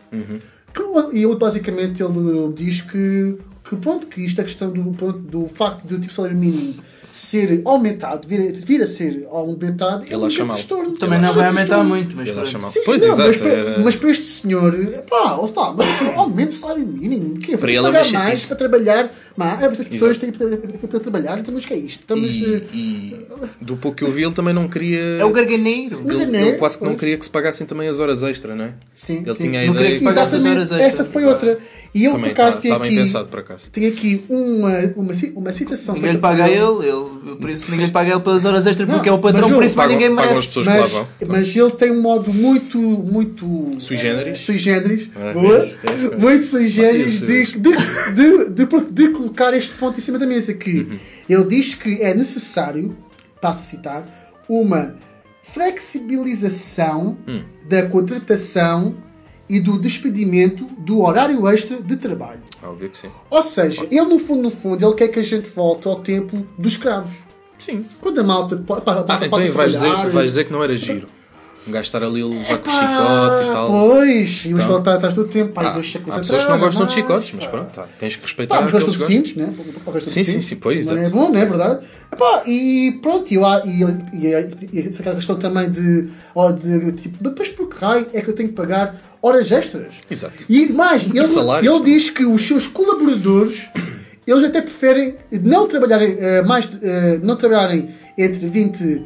Que, e ele, basicamente, ele diz que, que, pronto, que isto é questão do, pronto, do facto de o tipo salário mínimo ser aumentado, vir, a- vir a ser aumentado, é Ele um acha grande mal. transtorno. Também Ele não vai um aumentar muito, mas Ele acha pronto. mal. Sim, Pois, não, exato. mas, para, era- mas para este senhor, pá, mas aumenta o salário mínimo. Que é, Para para ele é uma pagar mais para trabalhar, mas as pessoas têm para, trabalhar, então mas o que é isto? Estamos, E, eh, e do pouco que eu vi, ele também não queria. É o garganeiro. Ele, Garganeiro, ele quase que não queria que se pagassem também as horas extra, não é? sim, Ele sim. tinha a Não ideia que as Exatamente, horas extras. essa foi Exato. outra. E eu, Também por acaso, está- tenho está bem aqui, pensado, por acaso. tenho aqui uma, uma, uma citação. Ninguém lhe paga por ele, ele, por isso ninguém lhe paga ele pelas horas extras Não, porque é o patrão, por isso ninguém merece. que Mas, vão. mas ele tem um modo muito, muito Sui generis? eh, sui generis, Ah, boa, muito sui generis de, de, de, de, de colocar este ponto em cima da mesa. Que Uhum. ele diz que é necessário, passo a citar, uma flexibilização Hum. da contratação e do despedimento do horário extra de trabalho. Óbvio que sim. Ou seja, ele no fundo, no fundo, ele quer que a gente volte ao tempo dos escravos. Sim. Quando a malta Ah, então vais dizer, vais dizer que não era giro. Um gajo estar ali a levar com o chicote e tal. Pois, e vamos Então. voltar atrás do tempo. Pai, Ah, há pessoas que não gostam de chicotes, mas pá. pronto, tá, tens que respeitar Pá, mas gostam de cintos, né? Pá, Sim, sim, sim, pois, É bom, não é verdade? Epá, e pronto, e, eu, e, e, e, e aquela questão também de, ó, de tipo, depois por que raio é que eu tenho que pagar horas extras? Exato. E mais, ele, salários ele diz que os seus colaboradores eles até preferem não trabalharem eh, mais eh, não trabalharem entre 20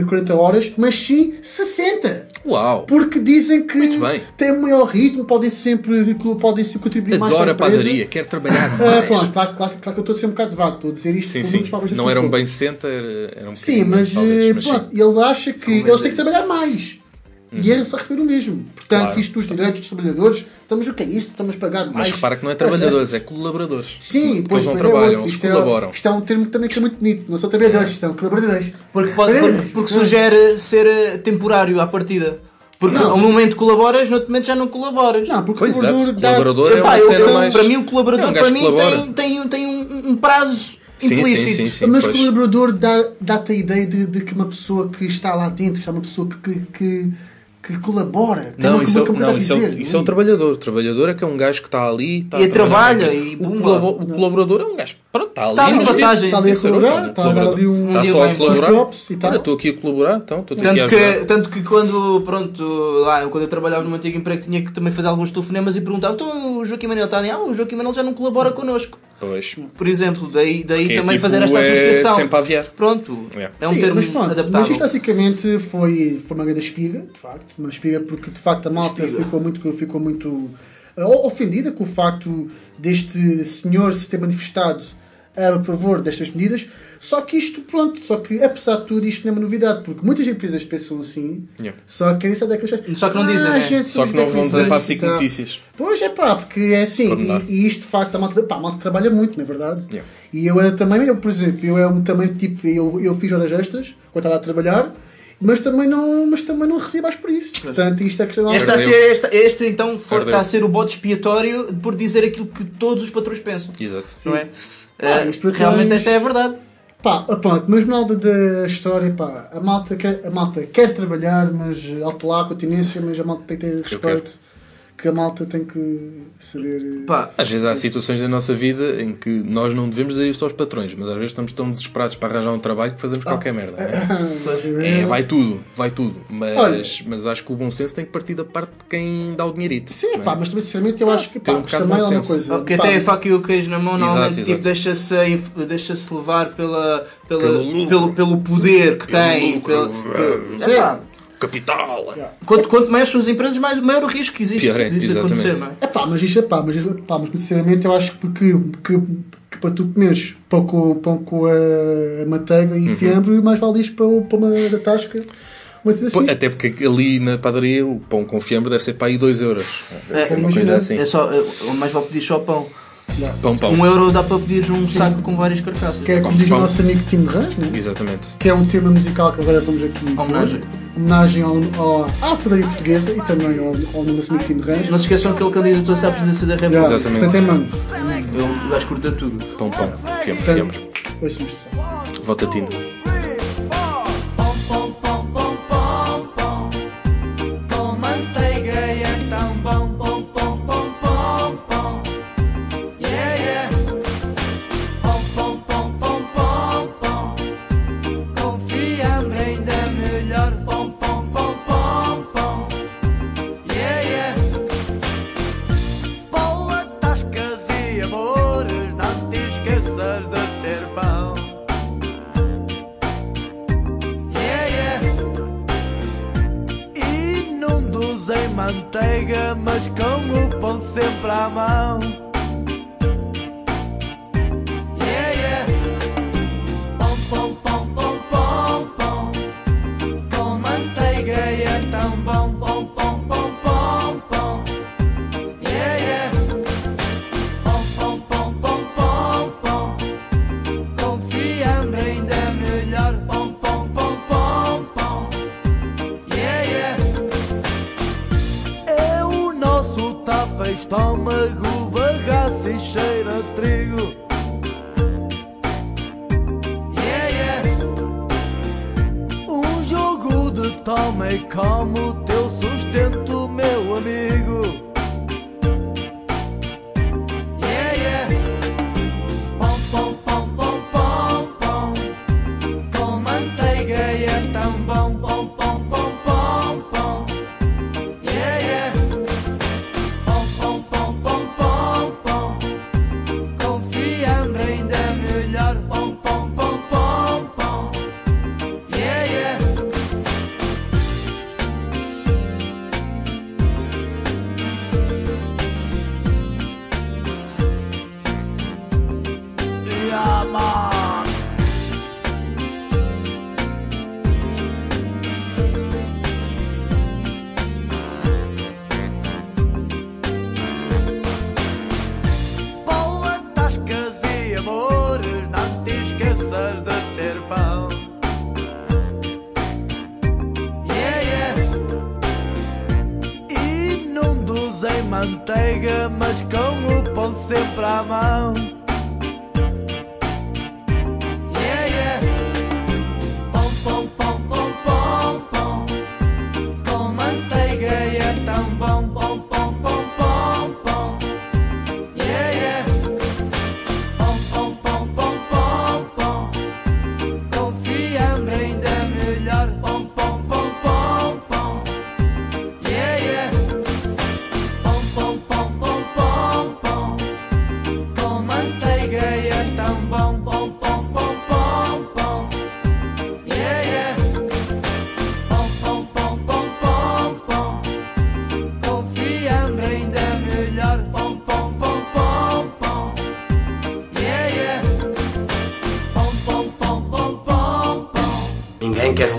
e 40 horas, mas sim 60. Uau! Porque dizem que têm um maior ritmo, podem sempre, podem sempre contribuir mais Adoro para a empresa. padaria, quero trabalhar Ah, mais. pronto, claro, claro, claro que eu estou a ser um bocado vago, estou a dizer isto Sim, sim. Não assim era um bem center, era um Sim, mas, eh, mas sim. pronto, ele acha que eles têm que trabalhar mais. E é só receber o mesmo. Portanto, Claro. isto dos direitos dos trabalhadores, estamos o que é isso? Estamos a pagar mais. Mas repara que não é trabalhadores, é colaboradores. Sim, Eles pois não é trabalham, eles isto é, colaboram. isto é um termo também que é muito bonito. Não são trabalhadores, são colaboradores. Porque, pode, porque, porque sugere ser eh, temporário à partida. Porque Não. um momento colaboras, no outro momento já não colaboras. Não, porque Pois, o colaborador dá. Colaborador é uma cena mais... Para mim, o colaborador É um para que mim colabora. tem, tem, um- tem um, um prazo Sim, sim, implícito. sim, sim. mas o colaborador dá- dá-te a ideia de, de que uma pessoa que está lá dentro, que está uma pessoa que, que, que, que colabora. Tem Não, uma isso, é, coisa não isso, é, dizer, isso é o não trabalhador. O trabalhador é que é um gajo que está ali está E a trabalhar trabalha, e o, bumba. colabo- o colaborador é um gajo Pronto, está ali. Está ali passagem. Está ali a colaborar, está a dar ali um, Está só a colaborar. e. Olha, estou aqui a colaborar, então estou aqui a Tanto que, tanto que quando, pronto, lá, quando eu trabalhava no meu antigo emprego tinha que também fazer alguns telefonemas e perguntava então o Joaquim Manel está ali, ah, o Joaquim Manel já não colabora connosco. Pois. Por exemplo, daí, daí é também tipo, fazer esta é associação. sempre a aviar. Pronto, É. é um Sim, termo mas pronto, adaptável. Mas isto basicamente foi, foi uma grande espiga, de facto. Uma espiga porque de facto a malta Espiga. ficou muito, ficou muito eh, ofendida com o facto deste senhor se ter manifestado a favor destas medidas. Só que isto, pronto, só que apesar de tudo, isto não é uma novidade, porque muitas empresas pensam assim, Yeah. só querem saber daquelas Só que não dizem, ah, né? gente, Só que não vão dizer para a SIC Notícias. Pois é pá, porque é assim, e, e isto de facto a malta, pá, a malta trabalha muito, na verdade. Yeah. E eu eh, também, eu, por exemplo, eu é um, também tipo, eu, eu fiz horas extras quando estava a trabalhar, mas também não, mas também não recebi mais por isso. Portanto, isto é questão Este, a ser, este, este então Perdeu. está a ser o bode expiatório por dizer aquilo que todos os patrões pensam. Exato. Não é? Ah, realmente esta é a verdade. Pá, pronto, mas no final da história, pá, a malta, quer, a malta quer trabalhar, mas alto lá, continência, mas a malta tem que ter respeito, que a malta tem que saber... Pá, Às vezes há situações da nossa vida em que nós não devemos dizer isto aos patrões, mas às vezes estamos tão desesperados para arranjar um trabalho que fazemos qualquer merda. não é? É, vai tudo, vai tudo. Mas, Olha. mas acho que o bom senso tem que partir da parte de quem dá o dinheirito. Sim, é? pá, mas também sinceramente eu acho que Tem pá, um de também é uma coisa. que pá, tem a faca e o queijo na mão, normalmente tipo, deixa-se deixa levar pela, pela, Pelo pelo, pelo poder que Pelo tem. lucro, pela- é. É Capital! quanto, quanto mais são as empresas, mais o maior o risco que existe Pior é, disso exatamente. acontecer, não é? É pá, mas isto é pá, mas, pá, mas sinceramente eu acho que, que, que, que para tu comeres pão com, pão com a, manteiga Uhum. e fiambre, mais vale isto para, para uma tasca. Mas Pô, assim, Até porque ali na padaria o pão com fiambre deve ser para aí 2 euros. É, uma coisa assim. É só, é, mais vale pedir só pão. Pão, pão. Um euro dá para pedir um saco com várias carcaças. que é como diz o nosso amigo Tim de Rãs, né? Exatamente. que é um tema musical que agora vamos aqui. Homenagem. Homenagem ao, ao, à padaria portuguesa e também ao, ao nosso amigo Tim de Rãs. Não se esqueçam que ele candidatou-se à presidência da Yeah, República. Exatamente. Portanto, é mano. Ele gajo curta tudo. Pão, pão. Fiambre, Portanto, fiambre. ouçam isto só. Vota Tino.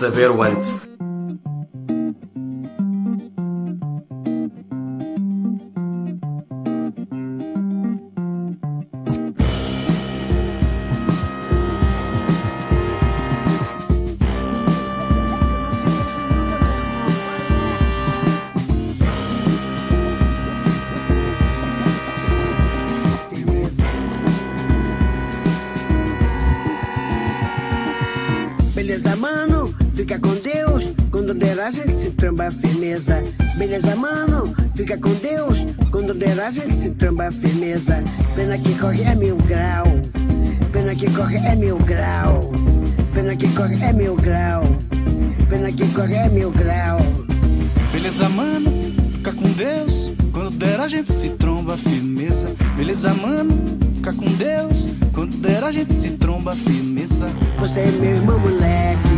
Saber o ante. É mil grau. Beleza, mano, fica com Deus. Quando der a gente se tromba firmeza. Beleza, mano, fica com Deus. Quando der a gente se tromba firmeza. Você é meu irmão moleque.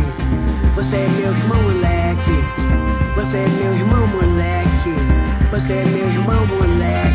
Você é meu irmão moleque. Você é meu irmão moleque. Você é meu irmão moleque.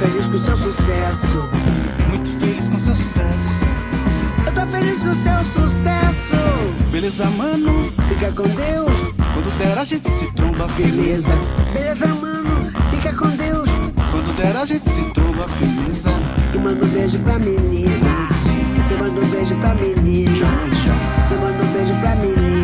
Feliz com seu sucesso. Muito feliz com seu sucesso. Eu tô feliz com seu sucesso. Beleza, mano, Fica com Deus. quando der a gente se tromba firmeza. Beleza, mano? Fica com Deus. Quando der a gente se tromba firmeza. E manda um beijo pra menina. E manda um beijo pra menina. E manda um beijo pra menina.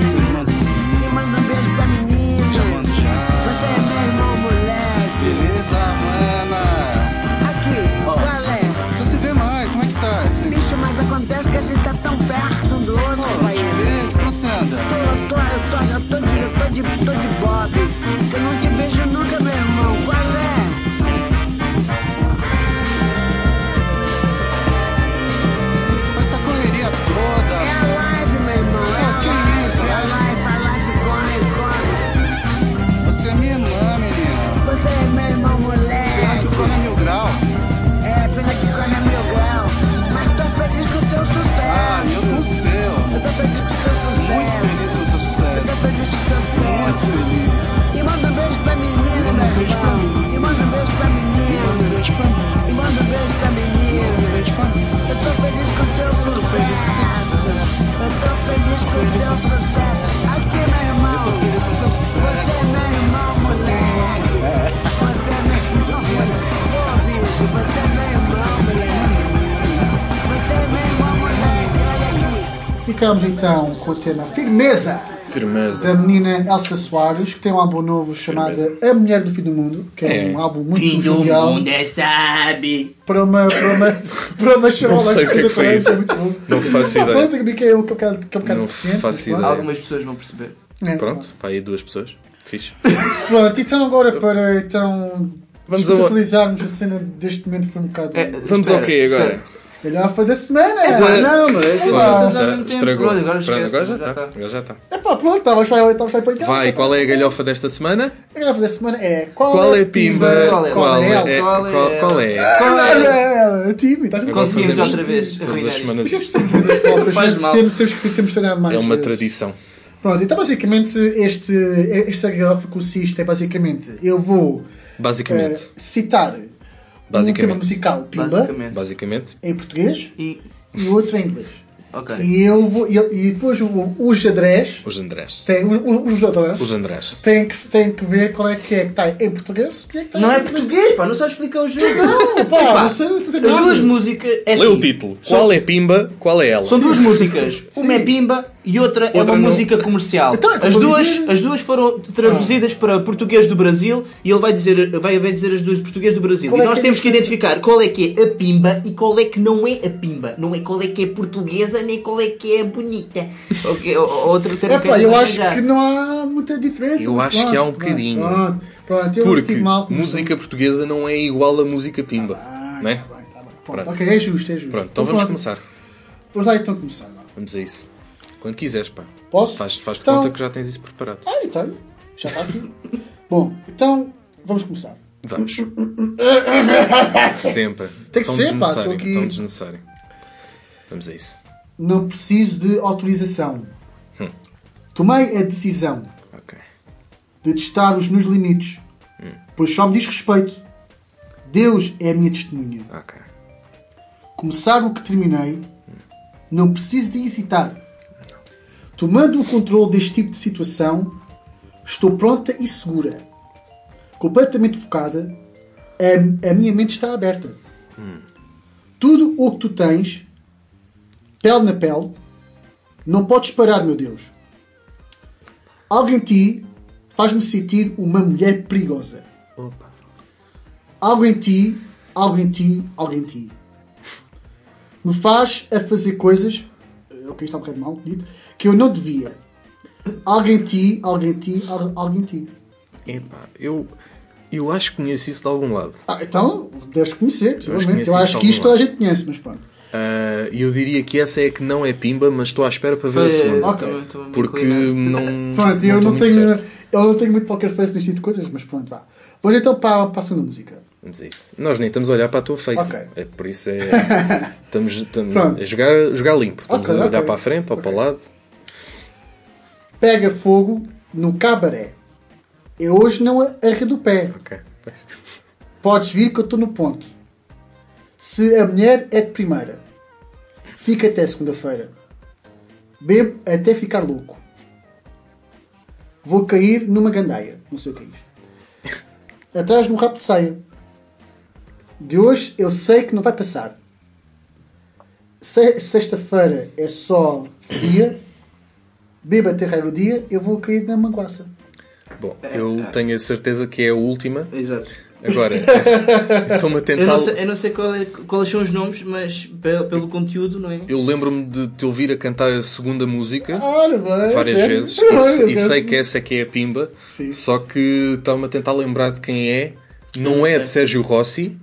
Eu tô, de, tô de, tô de. Ficamos então com o tema Firmeza Firmeza. da menina Elsa Soares, que tem um álbum novo chamado A Mulher do Fim do Mundo, que é, É. um álbum muito jovial é sabe. para uma, para uma, *laughs* para uma charola sei o que é que foi isso. é bom. Não faço ideia. pronto, que é um que bocado que é um bocado Não faço ideia. Algumas pessoas vão perceber. É, Pronto, para aí duas pessoas. Fixe. *laughs* Pronto, então agora para então Vamos utilizarmos a cena deste momento foi um bocado. É, Vamos ao quê agora? Galhofa da semana! Ah, não, mas É, vocês pá. já não estragou. agora Pronto, esquece, agora já já está. tá. Agora já está. É pá, pronto, estavas vai para cá. Vai, qual é a galhofa desta semana? A galhofa da semana é qual, Qual é pimba? Qual é? Qual é? Qual é? Qual é? Qual é? É, é, time, estás Agora Conseguimos outra vez Todas as semanas é Faz mal. Temos, que- olhar mais. É uma tradição. Pronto, então basicamente este, esta galhofa consiste é basicamente eu vou Basicamente. eh, citar um tema Basicamente. musical Pimba Basicamente. Basicamente. em português E. e o outro em inglês. Ok. E, eu vou, e, e depois o- os Andrés Os Andrés. têm, os, os Andrés Os Andrés. têm que, têm que ver qual é que é que está em português e é que está Não em é português, pá, não sabes explicar o jogo. Não, pá, Epá, não sei fazer As duas músicas. É Lê o assim, título. Qual é Pimba? Qual é ela? São duas músicas. *laughs* Uma é Pimba e outra, é Outra uma não. música comercial. Então, é as, duas, dizer- as duas foram traduzidas para português do Brasil e ele vai dizer, vai, vai dizer as duas de português do Brasil. Qual e é nós que é a temos que identificar qual é que é a pimba e qual é que não é a pimba. Não é qual é que é portuguesa nem qual é que é bonita. Ou outro termo É que pá, é eu acho arranjar. que não há muita diferença. Eu acho que há um pronto, bocadinho. Pronto, pronto, Porque mal. música portuguesa não é igual a música pimba. Ah, não é? tá bem, tá bem. Pronto, Pronto. Ok, é justo, é justo. Pronto, então vamos pronto. começar. Vamos lá então começar. Vamos a isso. Quando quiseres, pá. Posso? Faz, faz Então- conta que já tens isso preparado. Ah, então, já está aqui. Bom, então vamos começar. Vamos. Sempre. Tem que Tão ser, pá, estou aqui- Tão desnecessário. Vamos a isso. Não preciso de autorização. Hum. Tomei a decisão Ok. de testar os meus limites, pois só me diz respeito. Deus é a minha testemunha. Ok. Começar o que terminei, não preciso de hesitar. Tomando o controle deste tipo de situação, estou pronta e segura. Completamente focada, a, a minha mente está aberta. Tudo o que tu tens, pele na pele, não podes parar, meu Deus. Algo em ti faz-me sentir uma mulher perigosa. Opa. Algo em ti, algo em ti, algo em ti. Me faz a fazer coisas, eh, ok, está um bocado mal dito, que eu não devia. Algo em ti, algo em ti, em ti. Epá, eu, eu acho que conheço isso de algum lado. Ah, então, deves conhecer, possivelmente. Eu isso acho que isto toda a gente conhece, mas pronto. E eu diria que essa é a que não é pimba, mas estou à espera para ver a Foi- segunda. Ok. também- também me Porque *laughs* não. Pronto, eu não, tenho, certo. eu não tenho muito poker face neste tipo de coisas, mas pronto, vá. Vamos então para, para a segunda música. Vamos a isso. Nós nem estamos a olhar para a tua face. Ok. É por isso é. *laughs* Estamos, estamos Pronto. a jogar, jogar limpo. Estamos Ok, a olhar para a frente ou para o lado. Pega fogo no cabaré. Eu hoje não arredo o pé. Ok. Podes vir que eu estou no ponto. Se a mulher é de primeira, fica até segunda-feira. Bebo até ficar louco. Vou cair numa gandaia. Não sei o que é isto. *laughs* Atrás de um rabo de saia. De hoje eu sei que não vai passar. Se- Sexta-feira é só dia. Bebo até raio o dia. Eu vou cair na manguaça. Bom, eu tenho a certeza que é a última. Exato. Agora, *laughs* estou-me a Eu tentar. não sei, eu não sei qual é- quais são os nomes, mas pelo, pelo conteúdo, não é? Eu lembro-me de te ouvir a cantar a segunda música Ora, bem, várias sério? vezes *laughs* Olha, e, e sei que essa é que é a Pimba, Sim. só que estava-me a tentar lembrar de quem é. Não é de Sérgio Rossi,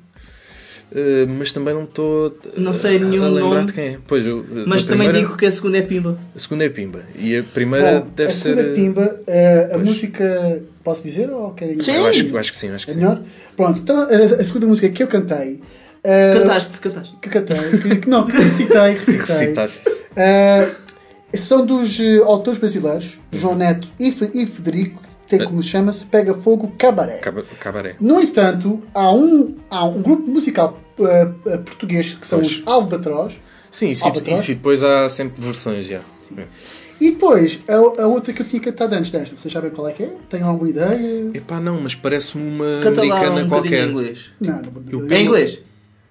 eh, mas também não estou Não sei a- nenhum a lembrar nome. de quem é. Pois, eu, Mas na também primeira- digo que a segunda é pimba. A segunda é Pimba e a primeira Bom, deve a ser. segunda pimba, eh, a música. Posso dizer ou querem Sim. Eu acho, eu acho que sim, acho que É sim. melhor? Pronto, então a, a segunda música que eu cantei. eh, Cantaste, cantaste. Que cantei. Que, que não, que recitei. *laughs* recitei Recitaste. eh, são dos eh, autores brasileiros, João Neto e, e Federico, tem como chama-se Pega Fogo Cabaré. Caba- Cabaré. No entanto, há um, há um grupo musical eh, português que são Pois. os Albatroz. Sim, isso, Albatroz. e depois há sempre versões já. E depois, a, a outra que eu tinha cantado antes desta. Vocês sabem qual é que é? Tenham alguma ideia? Epá, não, mas parece-me uma Canta lá americana um qualquer. em inglês. Não, não, Eu não. É em inglês?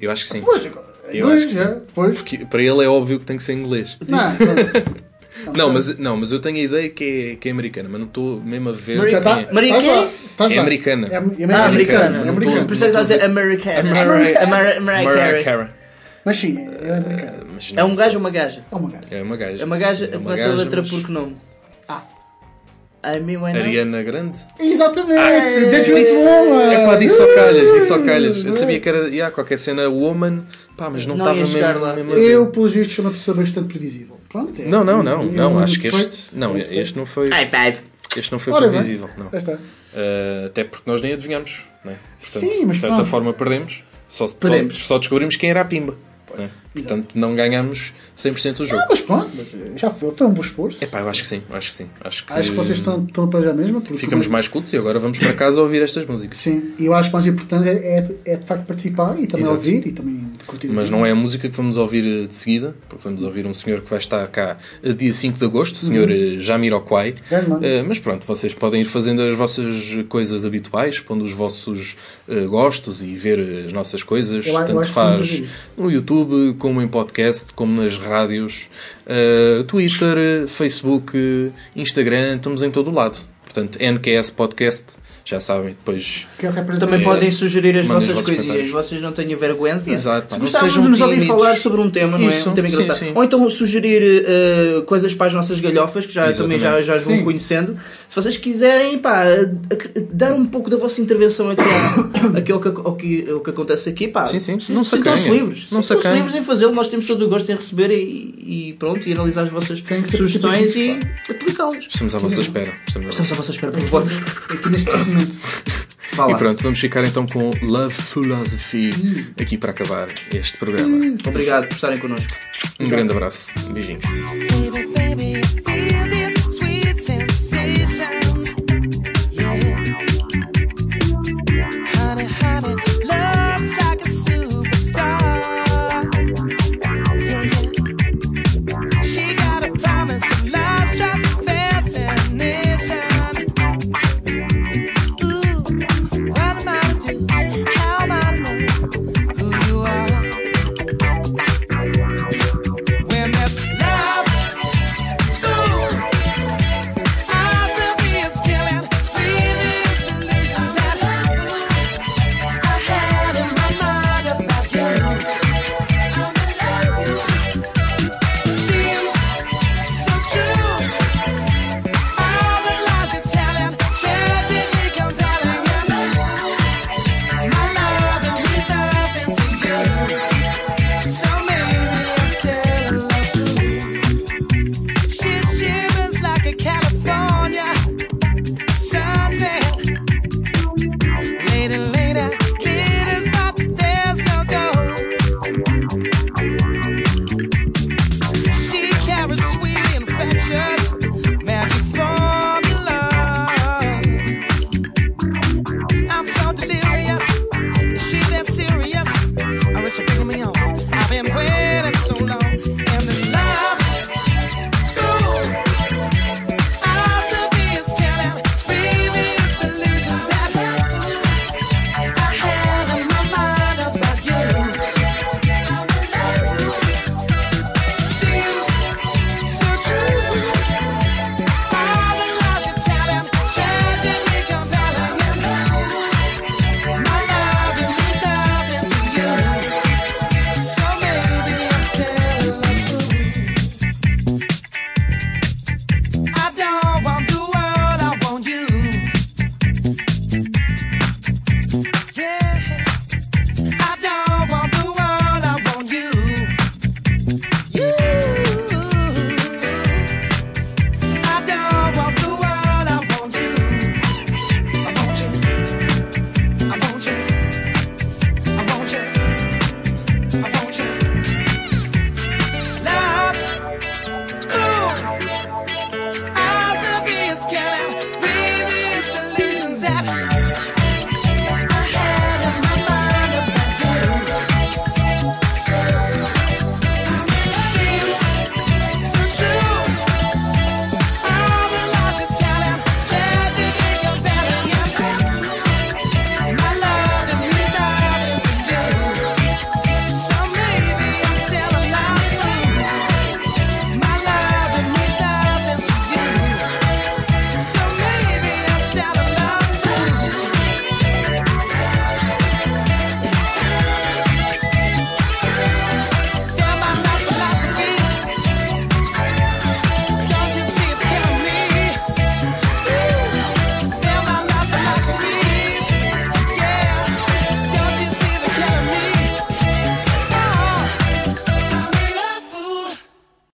Eu acho que sim. Pois, Eu acho que inglês, é, pois. Porque para ele é óbvio que tem que ser inglês. Não, não. *laughs* Não, mas, não, mas eu tenho a ideia que é, que é americana, mas não estou mesmo a ver. Está. é. É americana. É, é Ah, americana. É Não americana. Por isso é que estás a dizer americana. Ameri- Ameri- Mariah Carey. Mas sim, é americana. Ah, É não. um gajo ou uma gaja? É uma gaja. É uma gaja. É uma gaja, É uma começa a letra mas- por que nome? Ah. Amy? Ariana Grande? Exatamente! Ai, Dangerous disse- Woman! É pá, disse só calhas, disse só calhas. Eu sabia que era yeah, qualquer cena woman, pá, mas não Não estava mesmo, lá. mesmo. Eu, pelos vistos, sou uma pessoa bastante previsível. Pronto, é. Não, não, não, É não, um acho que este. Não, este não foi. High five. Este não foi Ora previsível, não. Uh, até porque nós nem adivinhamos, não é? Portanto, Sim, mas de certa pronto. forma perdemos. Só, só, Perdemos. só descobrimos quem era a Pimba. não é? Portanto, não ganhamos 100% do jogo. Ah, mas pronto, mas já foi, foi um bom esforço. Epá, eu acho que sim, eu acho que sim. Acho que, Acho que vocês estão, estão para já mesmo. ficamos mais cultos e agora vamos para casa ouvir estas músicas. Sim, e eu acho que o mais importante é, é, é de facto participar e também Exato. ouvir e também curtir. Mas não é a música que vamos ouvir eh, de seguida, porque vamos ouvir um senhor que vai estar cá eh, dia 5 de agosto, o senhor Uhum. eh, Jamiroquai. Mano. Eh, mas pronto, vocês podem ir fazendo as vossas coisas habituais, pondo os vossos eh, gostos e ver as nossas coisas, Eu a- eu tanto vamos faz no YouTube como em podcast, como nas rádios, uh, Twitter, uh, Facebook, uh, Instagram, estamos em todo o lado. Portanto, NQS Podcast, já sabem, depois Também É. podem sugerir as vossas coisinhas, vocês não tenham vergonha. Exato, Se gostavam de nos ouvir falar sobre um tema, não é? Isso, Um tema sim, engraçado. sim. Ou então sugerir eh, coisas para as nossas galhofas, que já, também já, Exatamente. já as vão Sim. conhecendo. Se vocês quiserem, pá, a- dar um pouco da vossa intervenção aqui, *coughs* aqui ao, que, ao, que, ao que acontece aqui, pá. Sim, sim. se- Não Sintam-se livres. Não Sintam-se livres em fazê-lo. Nós temos todo o gosto em receber e, e pronto, e analisar as vossas sugestões e aplicá-las. estamos à vossa espera. Estamos à vossa espera. Aqui neste *coughs* procedimento. Vá lá. E pronto, vamos ficar então com Love Philosophy aqui para acabar este programa. Obrigado por estarem connosco. Um grande abraço. Beijinhos.